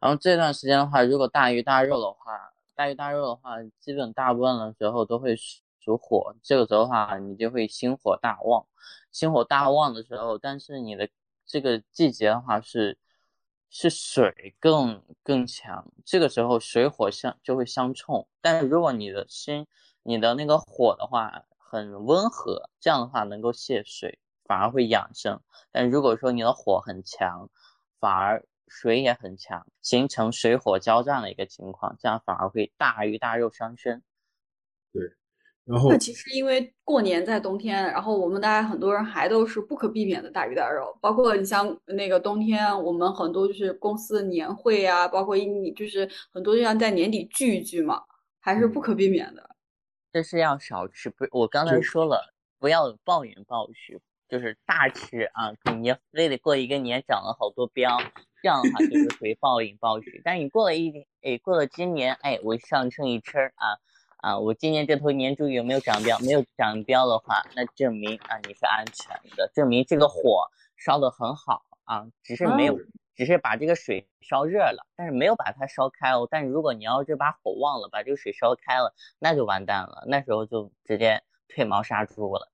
然后这段时间的话，如果大鱼大肉的话，大鱼大肉的话，基本大部分的时候都会属火。这个时候的话，你就会心火大旺。心火大旺的时候，但是你的这个季节的话是是水更更强，这个时候水火相就会相冲。但是如果你的心你的那个火的话很温和，这样的话能够泄水，反而会养生。但如果说你的火很强，反而水也很强，形成水火交战的一个情况，这样反而会大鱼大肉伤身。对，然后那其实因为过年在冬天，然后我们大家很多人还都是不可避免的大鱼大肉，包括你像那个冬天，我们很多就是公司的年会啊，包括你就是很多就像在年底聚一聚嘛，还是不可避免的。这是要少吃，不，我刚才说了，不要暴饮暴食。就是大吃啊，你非得过一个年长了好多膘，这样的话就 (laughs) 是属于暴饮暴食。但是你过了一哎，过了今年哎，我上秤一称啊啊，我今年这头年猪有没有长膘？没有长膘的话，那证明啊你是安全的，证明这个火烧的很好啊，只是没有，只是把这个水烧热了，但是没有把它烧开哦。但是如果你要是把火忘了，把这个水烧开了，那就完蛋了，那时候就直接退毛杀猪了。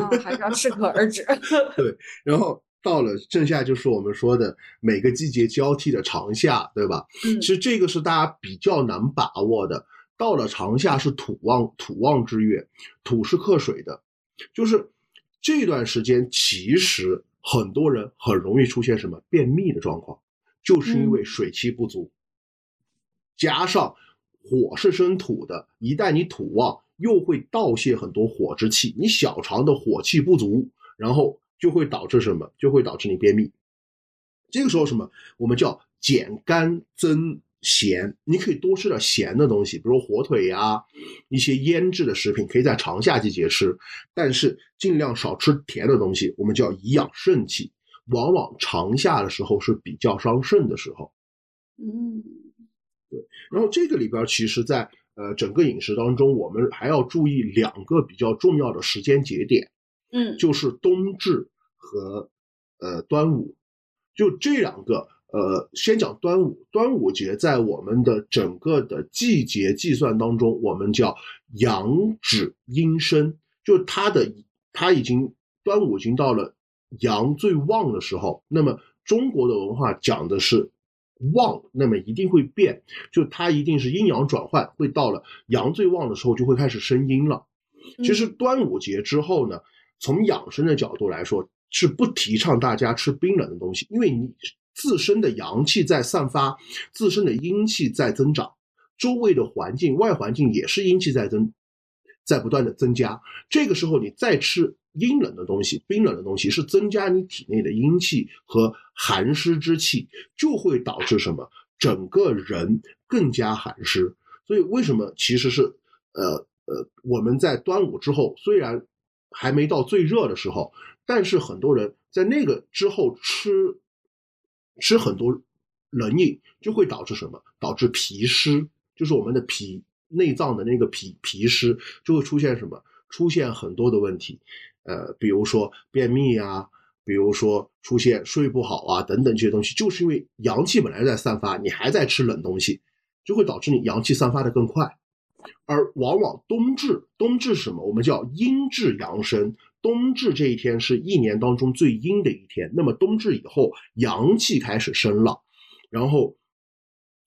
啊，(laughs) 还是要适可而止。(laughs) 对，然后到了正夏，就是我们说的每个季节交替的长夏，对吧？嗯，其实这个是大家比较难把握的。到了长夏是土旺土旺之月，土是克水的，就是这段时间，其实很多人很容易出现什么便秘的状况，就是因为水气不足，加上火是生土的，一旦你土旺。又会倒泄很多火之气，你小肠的火气不足，然后就会导致什么？就会导致你便秘。这个时候什么？我们叫减肝增咸，你可以多吃点咸的东西，比如火腿呀，一些腌制的食品，可以在长夏季节吃，但是尽量少吃甜的东西。我们叫颐养肾气，往往长夏的时候是比较伤肾的时候。嗯，对。然后这个里边其实，在呃，整个饮食当中，我们还要注意两个比较重要的时间节点，嗯，就是冬至和呃端午，就这两个。呃，先讲端午，端午节在我们的整个的季节计算当中，我们叫阳指阴生，就它的它已经端午已经到了阳最旺的时候，那么中国的文化讲的是。旺，那么一定会变，就它一定是阴阳转换，会到了阳最旺的时候就会开始生阴了。其实端午节之后呢，从养生的角度来说，是不提倡大家吃冰冷的东西，因为你自身的阳气在散发，自身的阴气在增长，周围的环境外环境也是阴气在增在不断的增加。这个时候你再吃阴冷的东西、冰冷的东西，是增加你体内的阴气和寒湿之气，就会导致什么？整个人更加寒湿。所以为什么其实是呃呃我们在端午之后，虽然还没到最热的时候，但是很多人在那个之后吃吃很多冷饮，就会导致什么？导致脾湿，就是我们的脾内脏的那个脾脾湿就会出现什么？出现很多的问题，呃，比如说便秘啊，比如说出现睡不好啊等等这些东西，就是因为阳气本来在散发，你还在吃冷东西，就会导致你阳气散发的更快。而往往冬至，冬至什么？我们叫阴至阳生。冬至这一天是一年当中最阴的一天。那么冬至以后，阳气开始升了，然后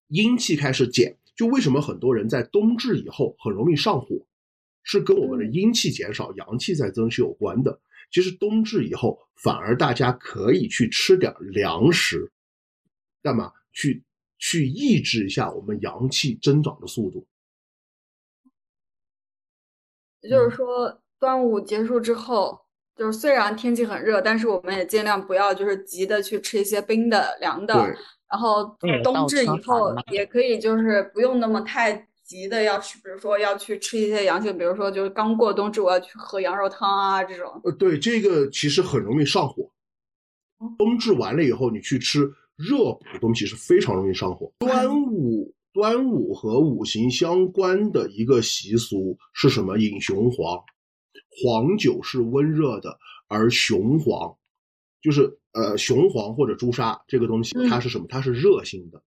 阴气开始减。就为什么很多人在冬至以后很容易上火，是跟我们的阴气减少、阳气在增是有关的。其实冬至以后，反而大家可以去吃点凉食，干嘛？去去抑制一下我们阳气增长的速度。也就是说，端午结束之后，就是虽然天气很热，但是我们也尽量不要就是急的去吃一些冰的、凉的。然后冬至以后也可以就是不用那么太急的要去，比如说要去吃一些阳性，比如说就是刚过冬至我要去喝羊肉汤啊这种。呃，对，这个其实很容易上火。冬至完了以后，你去吃热补的东西是非常容易上火。端午。端午和五行相关的一个习俗是什么？饮雄黄，黄酒是温热的，而雄黄就是呃雄黄或者朱砂这个东西，它是什么？它是热性的。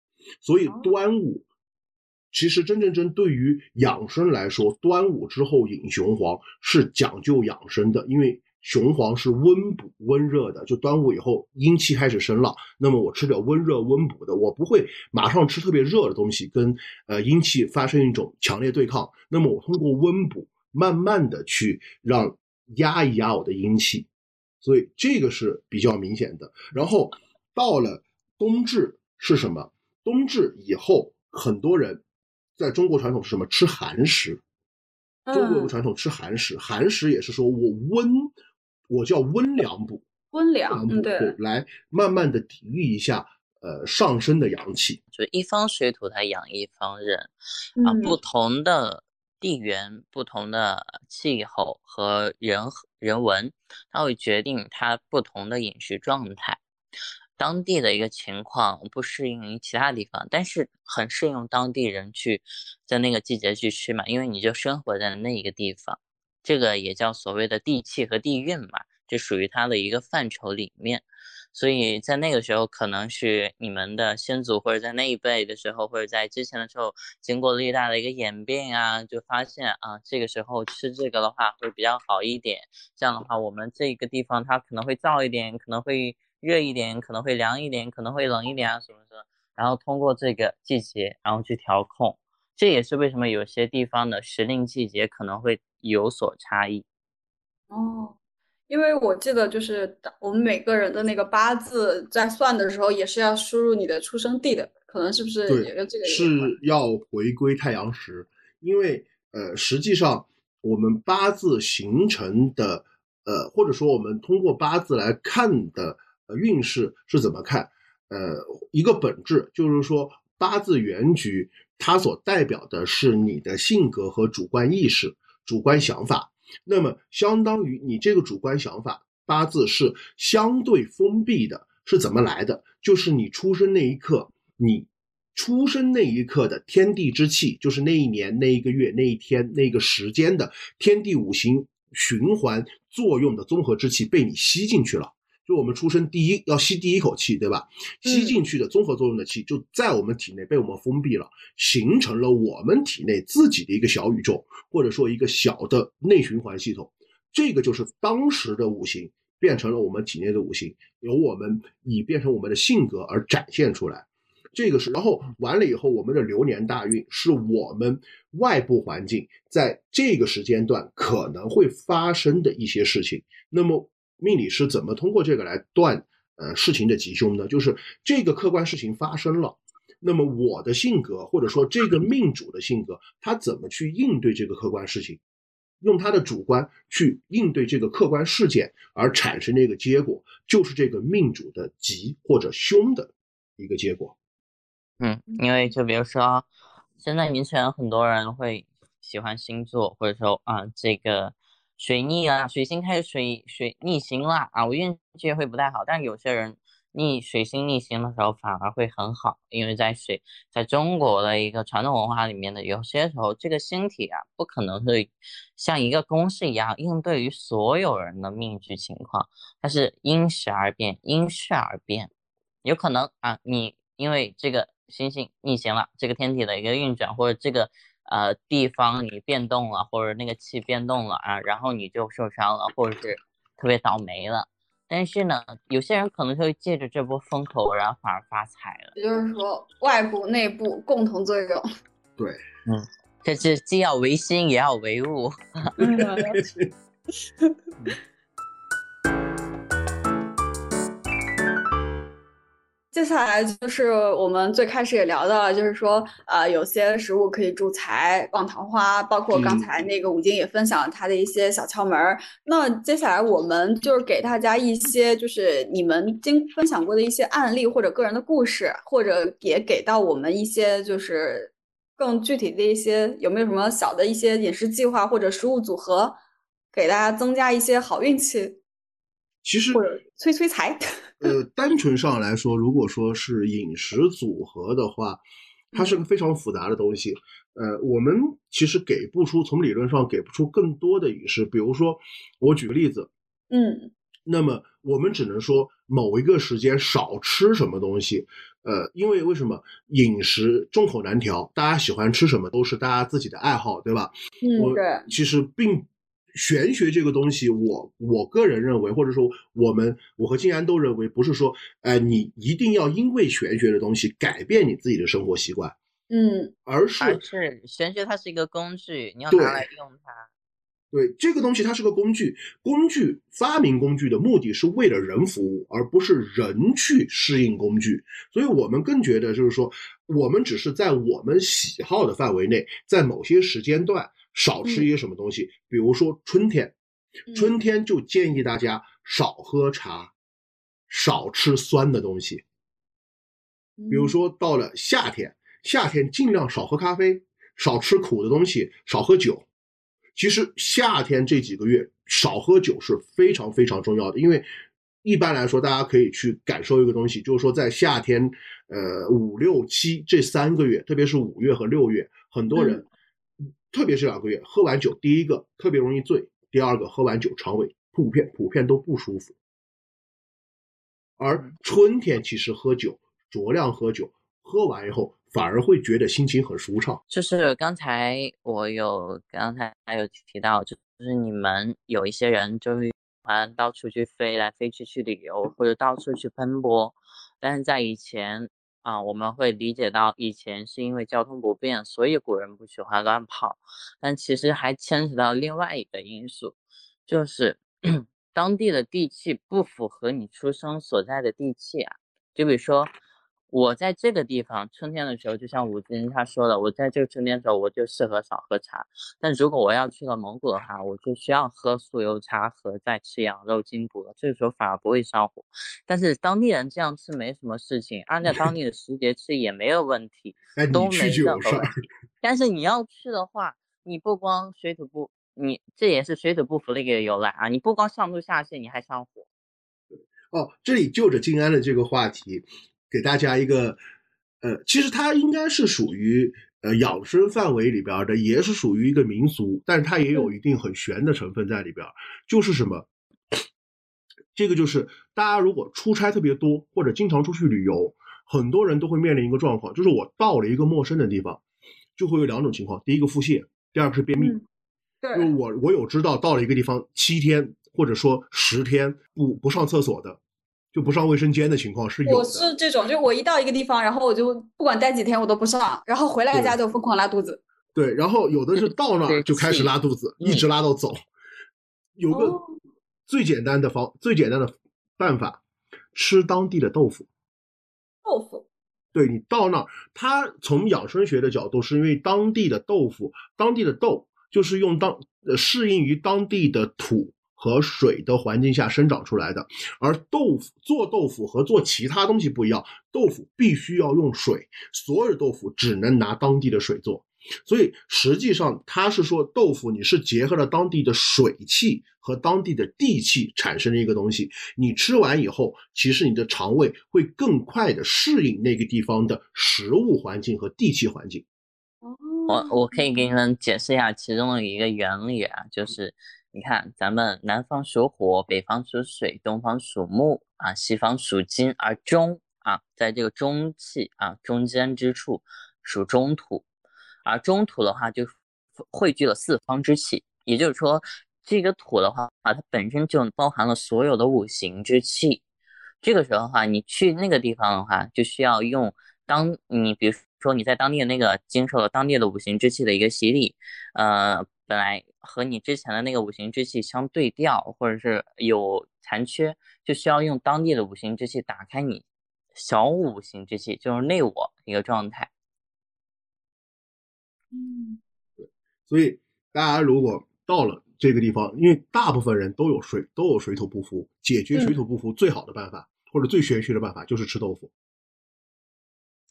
所以端午其实真正真对于养生来说，端午之后饮雄黄是讲究养生的，因为。雄黄是温补温热的，就端午以后阴气开始升了，那么我吃点温热温补的，我不会马上吃特别热的东西，跟呃阴气发生一种强烈对抗。那么我通过温补，慢慢的去让压一压我的阴气，所以这个是比较明显的。然后到了冬至是什么？冬至以后，很多人在中国传统是什么？吃寒食。中国有个传统吃寒食，寒食也是说我温。我叫温凉补，(laughs) 温凉补来慢慢的抵御一下呃上升的阳气。就一方水土它养一方人啊，不同的地缘、不同的气候和人人文，它会决定它不同的饮食状态。当地的一个情况不适应于其他地方，但是很适用当地人去在那个季节去吃嘛，因为你就生活在那一个地方。这个也叫所谓的地气和地运嘛，就属于它的一个范畴里面。所以在那个时候，可能是你们的先祖，或者在那一辈的时候，或者在之前的时候，经过了巨大的一个演变啊，就发现啊，这个时候吃这个的话会比较好一点。这样的话，我们这个地方它可能会燥一点，可能会热一点，可能会凉一点，可能会冷一点啊什么什么。然后通过这个季节，然后去调控。这也是为什么有些地方的时令季节可能会有所差异。哦，因为我记得就是我们每个人的那个八字在算的时候，也是要输入你的出生地的，可能是不是也跟这个是要回归太阳时？因为呃，实际上我们八字形成的呃，或者说我们通过八字来看的呃运势是怎么看？呃，一个本质就是说八字原局。它所代表的是你的性格和主观意识、主观想法。那么，相当于你这个主观想法八字是相对封闭的，是怎么来的？就是你出生那一刻，你出生那一刻的天地之气，就是那一年、那一个月、那一天、那个时间的天地五行循环作用的综合之气被你吸进去了。就我们出生第一要吸第一口气，对吧？吸进去的综合作用的气就在我们体内被我们封闭了，形成了我们体内自己的一个小宇宙，或者说一个小的内循环系统。这个就是当时的五行变成了我们体内的五行，由我们以变成我们的性格而展现出来。这个是，然后完了以后，我们的流年大运是我们外部环境在这个时间段可能会发生的一些事情。那么。命理师怎么通过这个来断呃事情的吉凶呢？就是这个客观事情发生了，那么我的性格或者说这个命主的性格，他怎么去应对这个客观事情？用他的主观去应对这个客观事件而产生的一个结果，就是这个命主的吉或者凶的一个结果。嗯，因为就比如说，现在年轻人很多人会喜欢星座，或者说啊，这个水逆啊，水星开始水水逆行了啊，我运气会不太好。但有些人逆水星逆行的时候反而会很好，因为在水在中国的一个传统文化里面的，有些时候这个星体啊，不可能是像一个公式一样应对于所有人的命局情况，它是因时而变，因事而变，有可能啊，你因为这个。星星逆行了，这个天体的一个运转，或者这个呃地方你变动了，或者那个气变动了啊，然后你就受伤了，或者是特别倒霉了。但是呢，有些人可能就会借着这波风口，然后反而发财了。也就是说，外部内部共同作用。(laughs) 对，嗯，这是既要维心也要维物。(laughs) (laughs) 接下来就是我们最开始也聊到了，就是说，呃，有些食物可以助财、旺桃花，包括刚才那个五金也分享了他的一些小窍门儿。那接下来我们就是给大家一些，就是你们经分享过的一些案例或者个人的故事，或者也给到我们一些就是更具体的一些，有没有什么小的一些饮食计划或者食物组合，给大家增加一些好运气，其实或者催催财。呃，单纯上来说，如果说是饮食组合的话，它是个非常复杂的东西。呃，我们其实给不出，从理论上给不出更多的饮食。比如说，我举个例子，嗯，那么我们只能说某一个时间少吃什么东西。呃，因为为什么饮食众口难调，大家喜欢吃什么都是大家自己的爱好，对吧？嗯，对，其实并。玄学这个东西，我我个人认为，或者说我们我和静安都认为，不是说，呃，你一定要因为玄学的东西改变你自己的生活习惯，嗯，而是而是玄学它是一个工具，你要拿来用它。对这个东西，它是个工具，工具发明工具的目的是为了人服务，而不是人去适应工具。所以我们更觉得就是说，我们只是在我们喜好的范围内，在某些时间段。少吃一些什么东西，比如说春天，春天就建议大家少喝茶，少吃酸的东西。比如说到了夏天，夏天尽量少喝咖啡，少吃苦的东西，少喝酒。其实夏天这几个月少喝酒是非常非常重要的，因为一般来说，大家可以去感受一个东西，就是说在夏天，呃五六七这三个月，特别是五月和六月，很多人。特别是两个月，喝完酒，第一个特别容易醉，第二个喝完酒肠胃普遍普遍都不舒服。而春天其实喝酒，酌量喝酒，喝完以后反而会觉得心情很舒畅。就是刚才我有刚才还有提到，就是你们有一些人就是喜欢到处去飞来飞去去旅游，或者到处去奔波，但是在以前。啊，我们会理解到以前是因为交通不便，所以古人不喜欢乱跑，但其实还牵扯到另外一个因素，就是 (clears throat) 当地的地气不符合你出生所在的地气啊，就比如说。我在这个地方春天的时候，就像吴金他说的，我在这个春天的时候，我就适合少喝茶。但如果我要去了蒙古的话，我就需要喝酥油茶和再吃羊肉筋骨了。这个时候反而不会上火。但是当地人这样吃没什么事情，按照当地的时节吃也没有问题，(laughs) 都没任何问题。但是你要去的话，你不光水土不，你这也是水土不服的一个由来啊！你不光上吐下泻，你还上火。哦，这里就着静安的这个话题。给大家一个，呃，其实它应该是属于呃养生范围里边的，也是属于一个民俗，但是它也有一定很玄的成分在里边。就是什么？这个就是大家如果出差特别多，或者经常出去旅游，很多人都会面临一个状况，就是我到了一个陌生的地方，就会有两种情况：第一个腹泻，第二个是便秘。对，就我我有知道到了一个地方七天或者说十天不不上厕所的。就不上卫生间的情况是有的。我是这种，就我一到一个地方，然后我就不管待几天我都不上，然后回来家就疯狂拉肚子。对，然后有的是到那儿就开始拉肚子，一直拉到走。有个最简单的方，最简单的办法，吃当地的豆腐。豆腐。对你到那儿，他从养生学的角度，是因为当地的豆腐，当地的豆就是用当呃适应于当地的土和水的环境下生长出来的。而豆腐做豆腐和做其他东西不一样，豆腐必须要用水，所有豆腐只能拿当地的水做。所以实际上，它是说豆腐，你是结合了当地的水气和当地的地气产生的一个东西。你吃完以后，其实你的肠胃会更快的适应那个地方的食物环境和地气环境。我我可以给你们解释一下其中的一个原理啊，就是你看咱们南方属火，北方属水，东方属木啊，西方属金，而中啊，在这个中气啊中间之处属中土。而中土的话，就汇聚了四方之气，也就是说，这个土的话啊，它本身就包含了所有的五行之气。这个时候的话，你去那个地方的话，就需要用当你比如说你在当地的那个经受了当地的五行之气的一个洗礼，呃，本来和你之前的那个五行之气相对调，或者是有残缺，就需要用当地的五行之气打开你小五行之气，就是内我一个状态。嗯，对，所以大家如果到了这个地方，因为大部分人都有水，都有水土不服，解决水土不服最好的办法，或者最玄学的办法就是吃豆腐。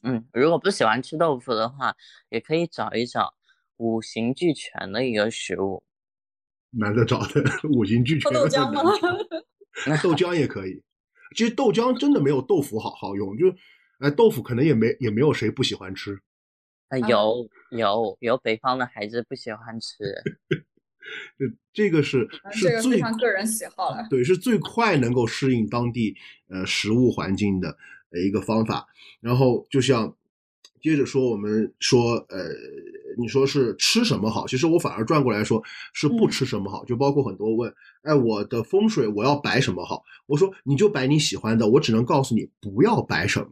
嗯，如果不喜欢吃豆腐的话，也可以找一找五行俱全的一个食物。(laughs) 难得找的五行俱全的豆浆吗？(laughs) 豆浆也可以。其实豆浆真的没有豆腐好好用，就，哎，豆腐可能也没也没有谁不喜欢吃。啊，有有有北方的孩子不喜欢吃，(laughs) 这这个是是最个人喜好了，对，是最快能够适应当地呃食物环境的一个方法。然后就像接着说，我们说呃，你说是吃什么好？其实我反而转过来说是不吃什么好。就包括很多问，哎，我的风水我要摆什么好？我说你就摆你喜欢的，我只能告诉你不要摆什么，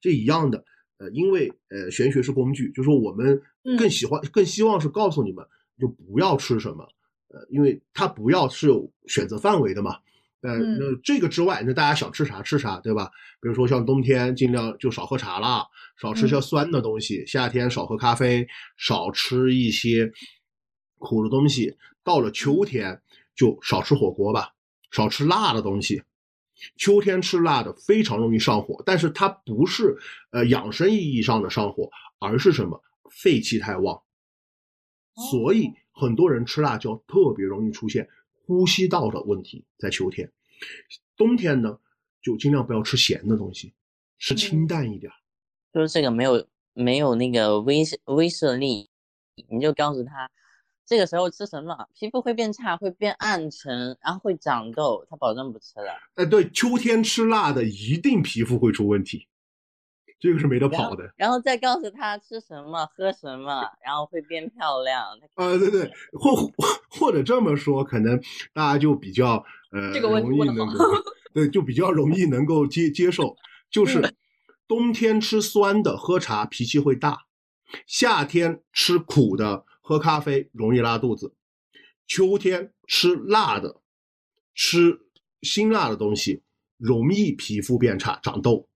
这一样的。呃，因为呃，玄学是工具，就是说我们更喜欢、更希望是告诉你们，就不要吃什么，呃，因为它不要是有选择范围的嘛。呃，那这个之外，那大家想吃啥吃啥，对吧？比如说像冬天尽量就少喝茶啦，少吃些酸的东西；夏天少喝咖啡，少吃一些苦的东西。到了秋天就少吃火锅吧，少吃辣的东西。秋天吃辣的非常容易上火，但是它不是呃养生意义上的上火，而是什么肺气太旺，所以很多人吃辣椒特别容易出现呼吸道的问题。在秋天，冬天呢就尽量不要吃咸的东西，吃清淡一点。就是这个没有没有那个威威慑力，你就告诉他。这个时候吃什么，皮肤会变差，会变暗沉，然后会长痘，他保证不吃了。哎，对，秋天吃辣的一定皮肤会出问题，这个是没得跑的。然后再告诉他吃什么，喝什么，然后会变漂亮。呃，对对，或或者这么说，可能大家就比较呃容易能够，对，就比较容易能够接接受，就是冬天吃酸的喝茶脾气会大，夏天吃苦的。喝咖啡容易拉肚子，秋天吃辣的，吃辛辣的东西容易皮肤变差长痘，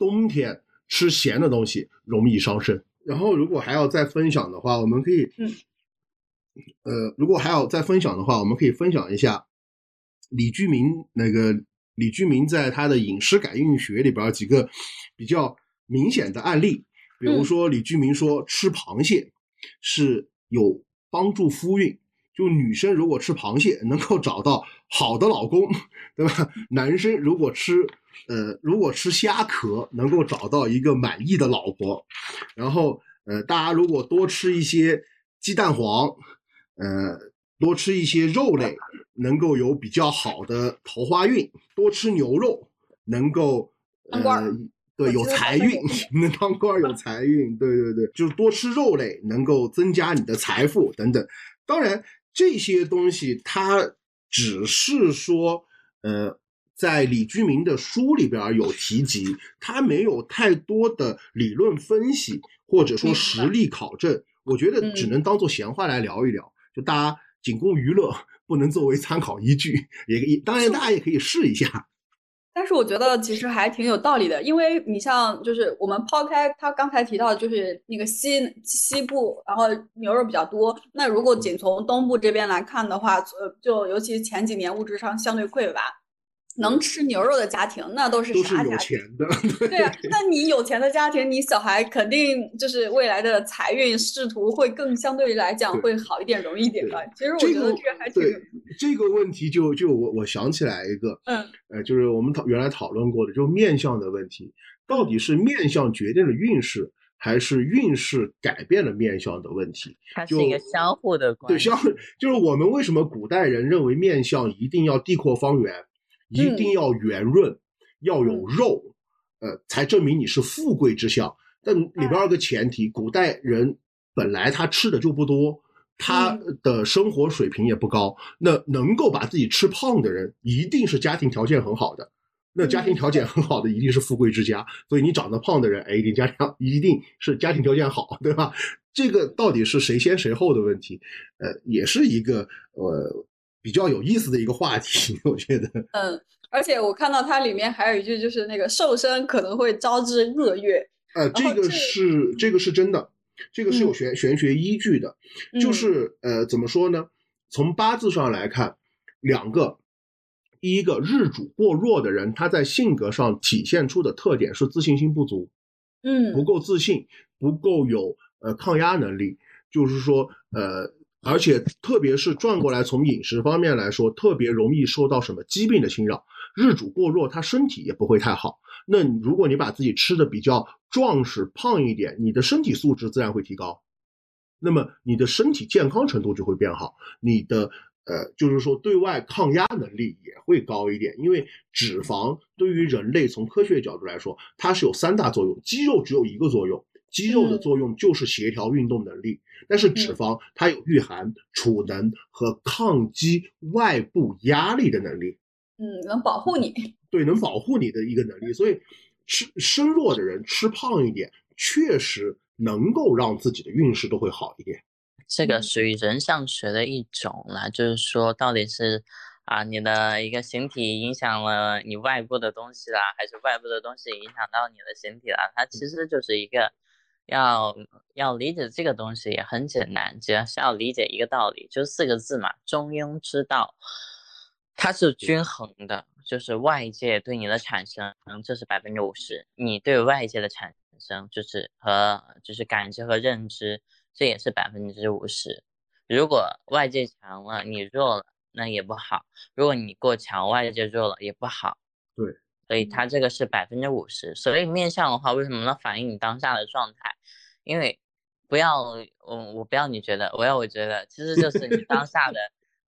冬天吃咸的东西容易伤身。然后如果还要再分享的话，我们可以，呃，如果还要再分享的话，我们可以分享一下李居明那个李居明在他的饮食感应学里边几个比较明显的案例，比如说李居明说吃螃蟹。是有帮助夫运，就女生如果吃螃蟹能够找到好的老公，对吧？男生如果吃呃如果吃虾壳能够找到一个满意的老婆，然后呃大家如果多吃一些鸡蛋黄，呃多吃一些肉类，能够有比较好的桃花运，多吃牛肉能够呃。对，有财运，(laughs) 能当官有财运。对对对，就是多吃肉类，能够增加你的财富等等。当然，这些东西它只是说，呃，在李居明的书里边有提及，他没有太多的理论分析或者说实例考证。我觉得只能当做闲话来聊一聊，就大家仅供娱乐，不能作为参考依据。也当然，大家也可以试一下。但是我觉得其实还挺有道理的，因为你像就是我们抛开他刚才提到就是那个西西部，然后牛肉比较多，那如果仅从东部这边来看的话，呃，就尤其前几年物质上相对匮乏。能吃牛肉的家庭，那都是啥有钱的？(laughs) 对啊，那你有钱的家庭，你小孩肯定就是未来的财运仕途会更相对来讲会好一点，容易一点吧。其实我觉得这个还挺对这个问题，就就我我想起来一个，嗯，呃，就是我们讨原来讨论过的，就面相的问题，到底是面相决定了运势，还是运势改变了面相的问题？它是一个相互的关系。对，相就是我们为什么古代人认为面相一定要地阔方圆？一定要圆润，要有肉，呃，才证明你是富贵之相。但里边有个前提，古代人本来他吃的就不多，他的生活水平也不高。那能够把自己吃胖的人，一定是家庭条件很好的。那家庭条件很好的，一定是富贵之家。所以你长得胖的人，哎，一定家庭 (laughs) 一定是家庭条件好，对吧？这个到底是谁先谁后的问题，呃，也是一个呃。比较有意思的一个话题，(laughs) 我觉得。嗯，而且我看到它里面还有一句，就是那个瘦身可能会招致恶月。呃，这个是这个是真的，这个是有玄玄学依据的。就是呃，怎么说呢？从八字上来看，两个，第一个日主过弱的人，他在性格上体现出的特点是自信心不足，嗯，不够自信，不够有呃抗压能力，就是说呃。而且，特别是转过来，从饮食方面来说，特别容易受到什么疾病的侵扰。日主过弱，他身体也不会太好。那如果你把自己吃的比较壮实、胖一点，你的身体素质自然会提高，那么你的身体健康程度就会变好，你的呃，就是说对外抗压能力也会高一点。因为脂肪对于人类从科学角度来说，它是有三大作用，肌肉只有一个作用。肌肉的作用就是协调运动能力，但是脂肪它有御寒、储能和抗击外部压力的能力。嗯，能保护你。(laughs) 对，能保护你的一个能力。所以吃身弱的人吃胖一点，确实能够让自己的运势都会好一点。这个属于人相学的一种啦，就是说到底是啊你的一个形体影响了你外部的东西啦，还是外部的东西影响到你的形体啦？它其实就是一个。要要理解这个东西也很简单，只要是要理解一个道理，就四个字嘛，中庸之道，它是均衡的，就是外界对你的产生，这是百分之五十，你对外界的产生，就是和就是感知和认知，这也是百分之五十。如果外界强了，你弱了，那也不好；如果你过强，外界弱了也不好。对。所以它这个是百分之五十，所以面相的话，为什么能反映你当下的状态？因为不要我我不要你觉得，我要我觉得，其实就 (laughs) 是你当下的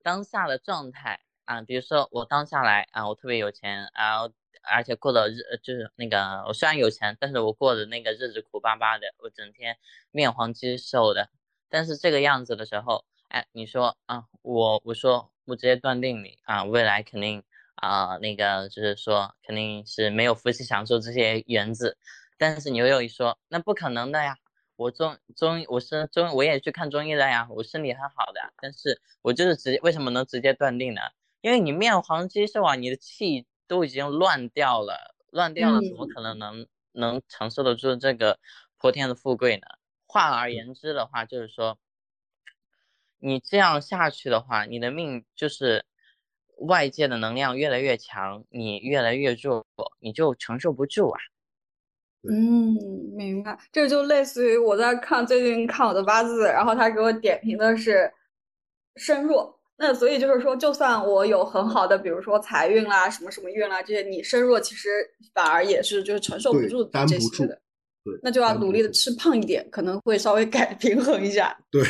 当下的状态啊。比如说我当下来啊，我特别有钱，然后而且过的日就是那个我虽然有钱，但是我过的那个日子苦巴巴的，我整天面黄肌瘦的。但是这个样子的时候，哎，你说啊，我我说我直接断定你啊，未来肯定。啊，那个就是说，肯定是没有福气享受这些园子，但是你又一说，那不可能的呀！我中中我是中我也去看中医了呀，我身体很好的，但是我就是直接为什么能直接断定呢？因为你面黄肌瘦啊，你的气都已经乱掉了，乱掉了，怎么可能能能承受得住这个泼天的富贵呢？换而言之的话，就是说，你这样下去的话，你的命就是。外界的能量越来越强，你越来越弱，你就承受不住啊。嗯，明白。这就类似于我在看最近看我的八字，然后他给我点评的是身弱。那所以就是说，就算我有很好的，比如说财运啦、什么什么运啦这些，你身弱，其实反而也是就是承受不住这些的。对，那就要努力的吃胖一点，可能会稍微改 (laughs) 平衡一下。对，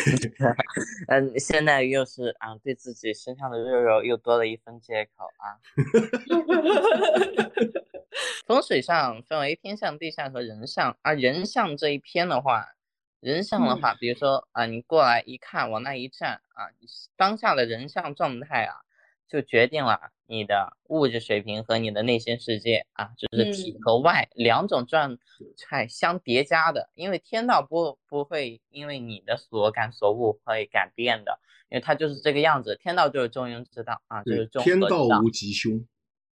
(laughs) 嗯，现在又是啊，对自己身上的肉肉又多了一份借口啊。(laughs) 风水上分为天象、地象和人相，啊人相这一篇的话，人相的话，比如说啊，你过来一看，往那一站啊，当下的人相状态啊。就决定了你的物质水平和你的内心世界啊，就是体和外两种状态相叠加的。因为天道不不会因为你的所感所悟会改变的，因为它就是这个样子。天道就是中庸之道啊，就是中天道无吉凶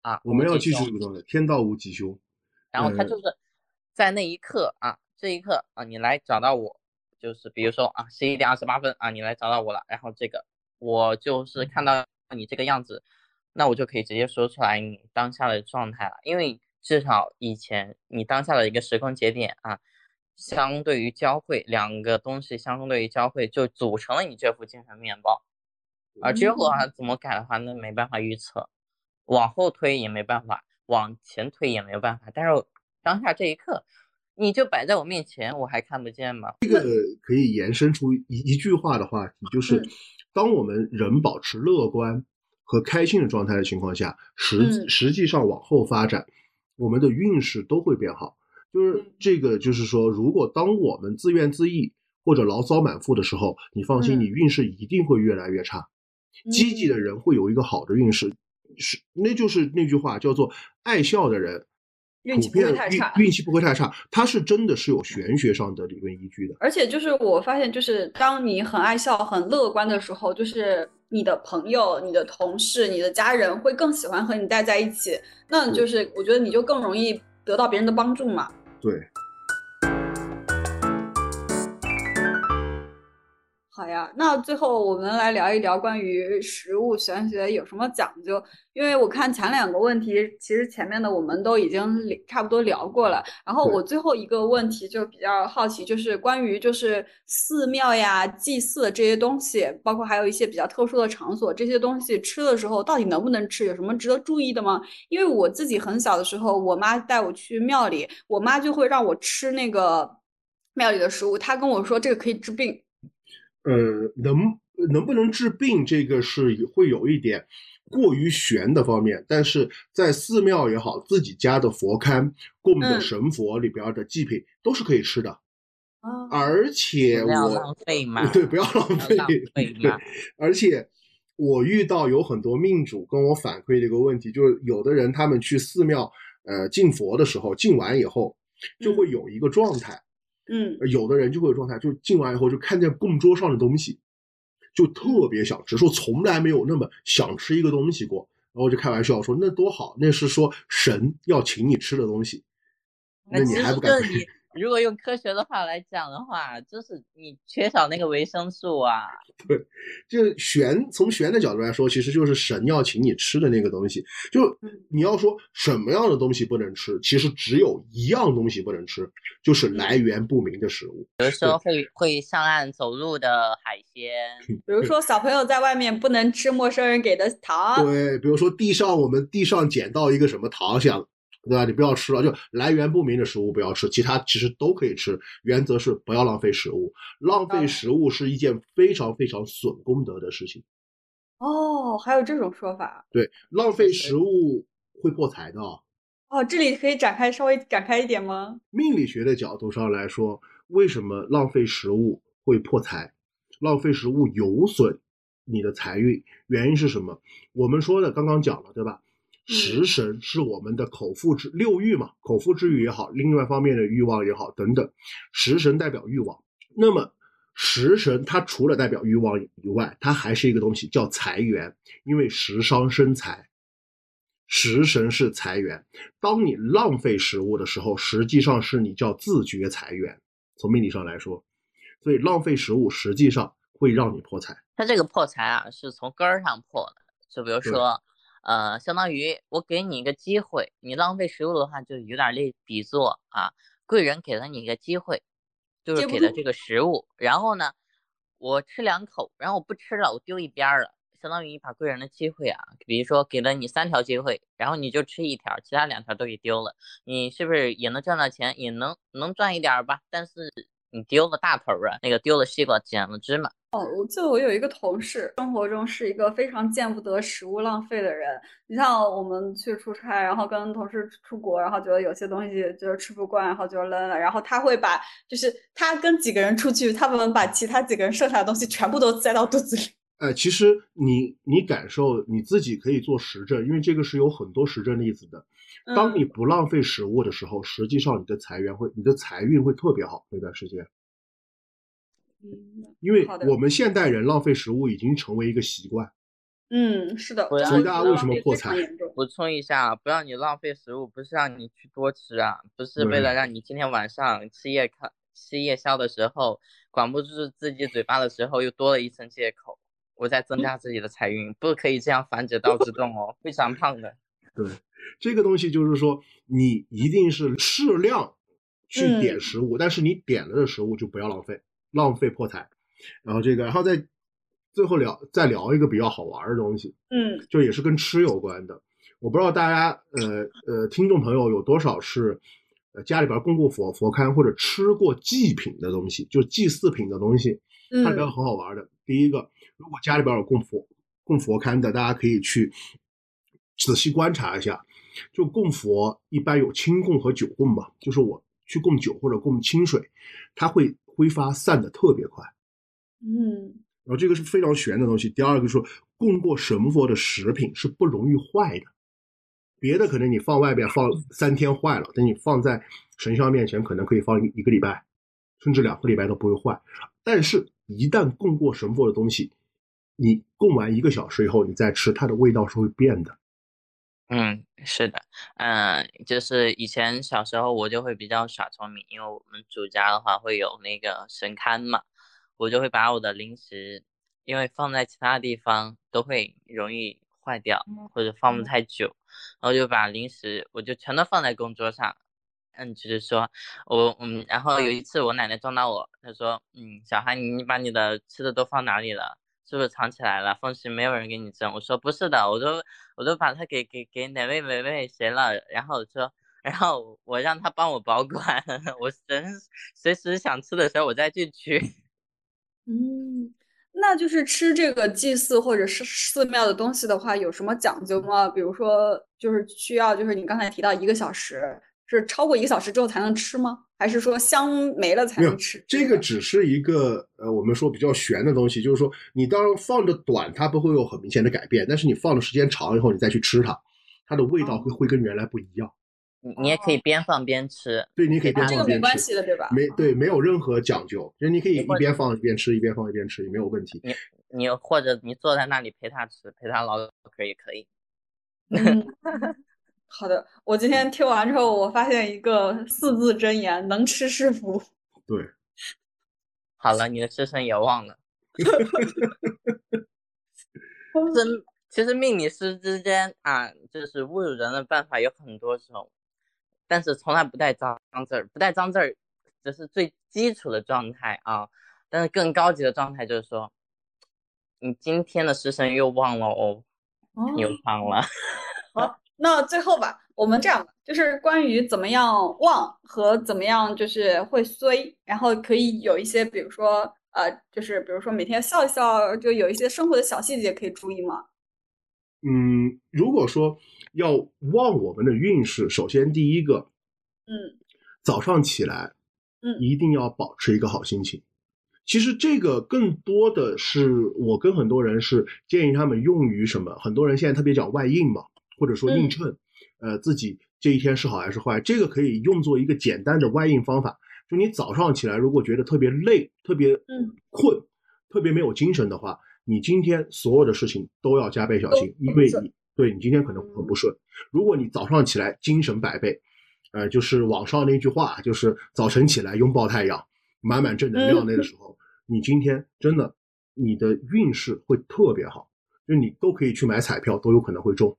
啊，我们要记住这个东西，天道无吉凶。呃然后他就是在那一刻啊，这一刻啊，你来找到我，就是比如说啊，十一点二十八分啊，你来找到我了，然后这个我就是看到你这个样子，那我就可以直接说出来你当下的状态了，因为至少以前你当下的一个时空节点啊，相对于交汇两个东西相对于交汇，就组成了你这副精神面貌。而之后啊，怎么改的话，那没办法预测，往后推也没办法，往前推也没有办法。但是当下这一刻，你就摆在我面前，我还看不见吗？这个可以延伸出一一句话的话题，就是嗯当我们人保持乐观和开心的状态的情况下，实嗯实际上往后发展，我们的运势都会变好。就是嗯这个，就是说，如果当我们自怨自艾或者牢骚满腹的时候，你放心，嗯你运势一定会越来越差。积极的人会有一个好的运势，是那就是那句话叫做爱笑的人。运气不会太差运运气不会太差，它是真的是有玄学上的理论依据的。而且就是我发现，就是当你很爱笑、很乐观的时候，就是你的朋友、你的同事、你的家人会更喜欢和你待在一起。那就是我觉得你就更容易得到别人的帮助嘛。对，好呀，那最后我们来聊一聊关于食物玄学有什么讲究。因为我看前两个问题，其实前面的我们都已经聊差不多聊过了。然后我最后一个问题就比较好奇，就是关于就是寺庙呀、祭祀这些东西，包括还有一些比较特殊的场所，这些东西吃的时候到底能不能吃，有什么值得注意的吗？因为我自己很小的时候，我妈带我去庙里，我妈就会让我吃那个庙里的食物，她跟我说这个可以治病。呃，能能不能治病，这个是会有一点过于玄的方面，但是在寺庙也好，自己家的佛龛供的嗯。神佛里边的祭品都是可以吃的，啊，而且我不要浪费嘛，对不要浪费浪费对嘛，而且我遇到有很多命主跟我反馈的一个问题，就是有的人他们去寺庙呃敬佛的时候，敬完以后就会有一个状态。嗯呃有的人就会有状态，就进来以后就看见供桌上的东西，就特别想吃，说从来没有那么想吃一个东西过。然后我就开玩笑说，那多好，那是说神要请你吃的东西，那你还不敢就是你如果用科学的话来讲的话，就是你缺少那个维生素啊。(laughs) 对就玄从玄的角度来说，其实就是神要请你吃的那个东西。就嗯你要说什么样的东西不能吃，其实只有一样东西不能吃，就是来源不明的食物。比如说会会上岸走路的海鲜，比如说小朋友在外面不能吃陌生人给的糖，对，比如说地上我们地上捡到一个什么糖想，对吧？你不要吃了，就来源不明的食物不要吃，其他其实都可以吃。原则是不要浪费食物，浪费嗯食物是一件非常非常损功德的事情。哦，还有这种说法对，浪费食物会破财的啊。哦，这里可以展开稍微展开一点吗？命理学的角度上来说，为什么浪费食物会破财？浪费食物有损你的财运，原因是什么？我们说的刚刚讲了，对吧？食神是我们的口腹之六欲嘛，口腹之欲也好，另外一方面的欲望也好，等等，食神代表欲望。那么食神它除了代表欲望以外，它还是一个东西叫财源，因为食伤生财。食神是财源，当你浪费食物的时候，实际上是你叫自觉财源。从命理上来说，所以浪费食物实际上会让你破财。它这个破财啊是从根儿上破的。就比如对说，呃，相当于我给你一个机会，你浪费食物的话，就有点类比作啊，贵人给了你一个机会，就是给了这个食物，然后呢，我吃两口，然后我不吃了，我丢一边儿了。相当于你把贵人的机会啊，比如说给了你三条机会，然后你就吃一条，其他两条都给丢了，你是不是也能赚到钱，也能能赚一点儿吧？但是你丢了大头儿啊，那个丢了西瓜捡了芝麻。哦，我记得我有一个同事，生活中是一个非常见不得食物浪费的人。你像我们去出差，然后跟同事出国，然后觉得有些东西就是吃不惯，然后就扔了。然后他会把，就是他跟几个人出去，他们把其他几个人剩下的东西全部都塞到肚子里。(laughs) 呃，其实你你感受你自己可以做实证，因为这个是有很多实证例子的。当嗯你不浪费食物的时候，实际上你的财源会，你的财运会特别好那段时间。嗯因为我们现代人浪费食物已经成为一个习惯，嗯，是的，所以大家为什么破财？补充一下，不让你浪费食物，不是让你去多吃啊，不是为了让你今天晚上吃夜宵吃夜宵的时候管不住自己嘴巴的时候又多了一层借口，我在增加自己的财运，不可以这样反者道之动哦，会长胖的。(laughs) 对，这个东西就是说，你一定是适量去点食物，但是你点了的食物就不要浪费，浪费破财。然后这个，然后再。最后聊再聊一个比较好玩的东西，嗯，就也是跟吃有关的。我不知道大家呃呃听众朋友有多少是呃家里边供过佛佛龛或者吃过祭品的东西，就祭祀品的东西，它里边很好玩的。第一个，如果家里边有供佛供佛龛的，大家可以去仔细观察一下。就供佛一般有清供和酒供嘛，就是我去供酒或者供清水，它会挥发散的特别快，嗯。然后这个是非常玄的东西。第二个说，供过神佛的食品是不容易坏的，别的可能你放外边放三天坏了，等你放在神像面前，可能可以放一一个礼拜，甚至两个礼拜都不会坏。但是，一旦供过神佛的东西，你供完一个小时以后，你再吃，它的味道是会变的。嗯，是的，嗯，就是以前小时候我就会比较耍聪明，因为我们主家的话会有那个神龛嘛。我就会把我的零食，因为放在其他地方都会容易坏掉，或者放不太久，然后就把零食我就全都放在工桌上。嗯，就是说我嗯，然后有一次我奶奶撞到我，她说嗯，小孩你你把你的吃的都放哪里了？是不是藏起来了？放心，没有人给你挣。我说不是的，我都我都把它给给给哪位哪位谁了？然后说，然后我让他帮我保管，(laughs) 我等随时想吃的时候我再去取。(laughs) 嗯，那就是吃这个祭祀或者是寺庙的东西的话，有什么讲究吗？比如说，就是需要，就是你刚才提到一个小时，是超过一个小时之后才能吃吗？还是说香没了才能吃？这个只是一个呃，我们说比较悬的东西，就是说你当然放的短，它不会有很明显的改变，但是你放的时间长以后，你再去吃它，它的味道会会跟原来不一样。你也可以边放边吃，对，你可以边放边吃，这个没关系的，对吧？没对，没有任何讲究，就是你可以一边放一边吃，一边放一边吃也没有问题。你你或者你坐在那里陪他吃，陪他唠嗑也可以。(laughs) 好的，我今天听完之后，我发现一个四字真言：能吃是福。对，好了，你的师生也忘了。(laughs) 真，其实命理师之间啊，就是侮辱人的办法有很多种。但是从来不带脏字儿，不带脏字儿，这是最基础的状态啊。但是更高级的状态就是说，你今天的师生又忘了哦，又忘了。好，那最后吧，我们这样，就是关于怎么样旺和怎么样就是会衰，然后可以有一些，比如说呃，就是比如说每天笑一笑，就有一些生活的小细节可以注意吗？嗯，如果说。要旺我们的运势，首先第一个，嗯，早上起来，嗯，一定要保持一个好心情。其实这个更多的是我跟很多人是建议他们用于什么？很多人现在特别讲外应嘛，或者说映衬，呃，自己这一天是好还是坏，这个可以用作一个简单的外应方法。就你早上起来如果觉得特别累、特别嗯困、特别没有精神的话，你今天所有的事情都要加倍小心，因为你。对你今天可能很不顺。如果你早上起来精神百倍，呃，就是网上那句话，就是早晨起来拥抱太阳，满满正能量那个时候，你今天真的你的运势会特别好，就你都可以去买彩票，都有可能会中。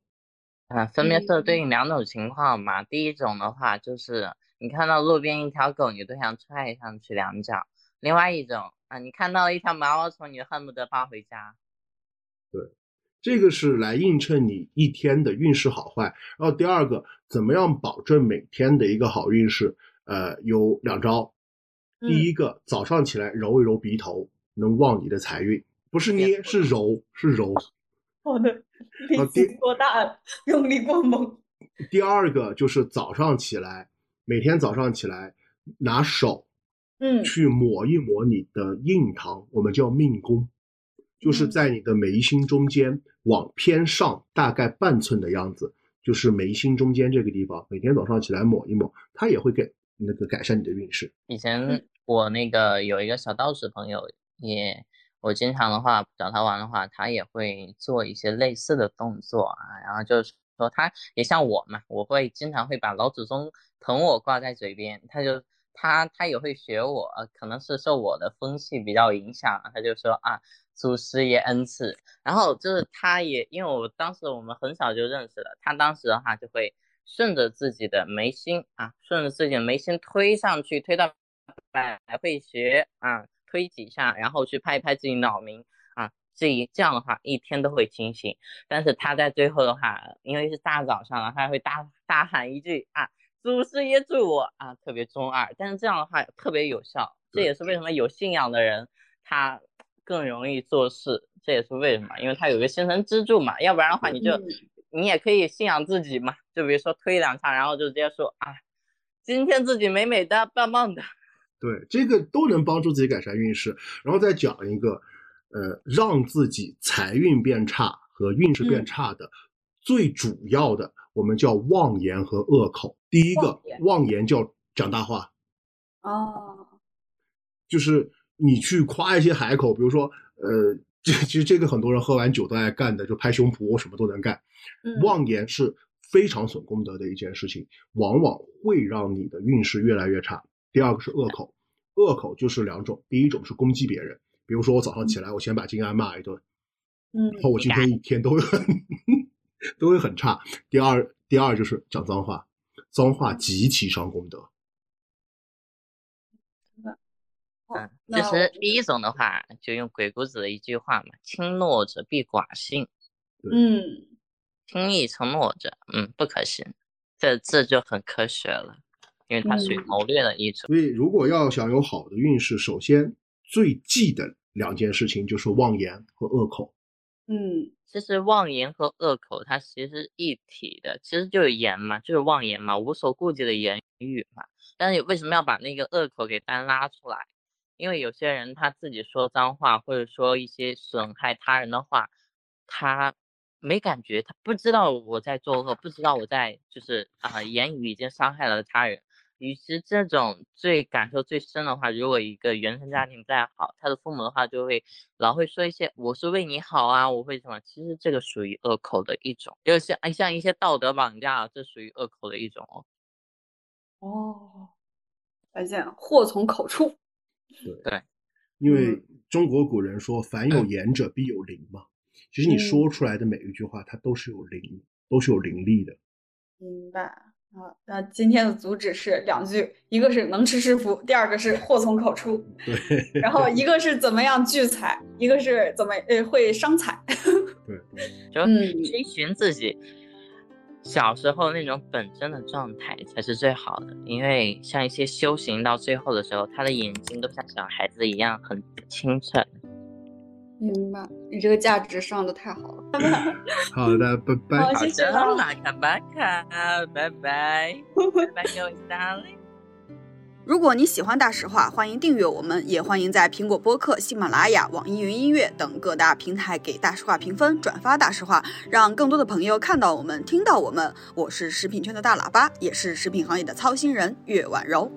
啊，分别是对应两种情况嘛。第一种的话，就是你看到路边一条狗，你都想踹上去两脚；另外一种啊，你看到了一条毛毛虫，你恨不得抱回家。对。这个是来映衬你一天的运势好坏，然后第二个，怎么样保证每天的一个好运势？呃，有两招。第一个，早上起来揉一揉鼻头，能旺你的财运，不是捏，是揉，是揉。好的，力气过大了，用力过猛。第二个就是早上起来，每天早上起来拿手，嗯，去抹一抹你的印堂，我们叫命宫。就是在你的眉心中间往偏上大概半寸的样子，就是眉心中间这个地方，每天早上起来抹一抹，它也会给那个改善你的运势。以前我那个有一个小道士朋友，也我经常的话找他玩的话，他也会做一些类似的动作啊，然后就是说他也像我嘛，我会经常会把老祖宗疼我挂在嘴边，他就他他也会学我，可能是受我的风气比较影响，他就说啊，祖师爷恩赐，然后就是他也因为我当时我们很小就认识了，他当时的话就会顺着自己的眉心啊，顺着自己的眉心推上去，推到百会穴啊。推几下，然后去拍一拍自己脑门啊，这一这样的话一天都会清醒。但是他在最后的话，因为是大早上了，他会大大喊一句啊，祖师爷助我啊，特别中二。但是这样的话特别有效，这也是为什么有信仰的人他更容易做事。这也是为什么，因为他有个精神支柱嘛。要不然的话，你就你也可以信仰自己嘛，就比如说推两下，然后就直接说啊，今天自己美美的，棒棒的。对，这个都能帮助自己改善运势，然后再讲一个，呃，让自己财运变差和运势变差的最主要的，我们叫妄言和恶口。第一个妄言叫讲大话，哦，就是你去夸一些海口，比如说，呃，这其实这个很多人喝完酒都爱干的，就拍胸脯，我什么都能干。妄言是非常损功德的一件事情，往往会让你的运势越来越差。第二个是恶口，恶口就是两种，第一种是攻击别人，比如说我早上起来，我先把金安骂一顿，嗯，然后我今天一天都会很 (laughs) 都会很差。第二，第二就是讲脏话，脏话极其伤功德。嗯，其实第一种的话，就用鬼谷子的一句话嘛，“轻诺者必寡信”，嗯，轻易承诺者，嗯，不可信，这这就很科学了。因为它属于谋略的一种，所以如果要想有好的运势，首先最忌的两件事情就是妄言和恶口。嗯，其实妄言和恶口它其实一体的，其实就是言嘛，就是妄言嘛，无所顾忌的言语嘛。但是为什么要把那个恶口给单拉出来？因为有些人他自己说脏话，或者说一些损害他人的话，他。没感觉，他不知道我在作恶，不知道我在就是啊，言语已经伤害了他人。与其这种最感受最深的话，如果一个原生家庭再好，他的父母的话就会老会说一些“我是为你好啊，我会什么”，其实这个属于恶口的一种，就像像一些道德绑架，这属于恶口的一种哦。哦，再见，祸从口出。对对，因为中国古人说“凡有言者必有灵”嘛。其实你说出来的每一句话，它都是有灵，都是有灵力的。明白啊？那今天的主旨是两句，一个是能吃是福，第二个是祸从口出。对。然后一个是怎么样聚财，一个是怎么呃会伤财。(laughs) 对。就追寻自己小时候那种本真的状态才是最好的，因为像一些修行到最后的时候，他的眼睛都像小孩子一样很清澈。明白，你这个价值上的太好了。(laughs) 好的，拜 (laughs) 拜。好，谢谢了。马卡巴卡，拜拜，拜拜，各位 (laughs) darling。如果你喜欢大实话，欢迎订阅我们，也欢迎在苹果播客、喜马拉雅、网易云音乐等各大平台给大实话评分、转发大实话，让更多的朋友看到我们、听到我们。我是食品圈的大喇叭，也是食品行业的操心人岳婉柔。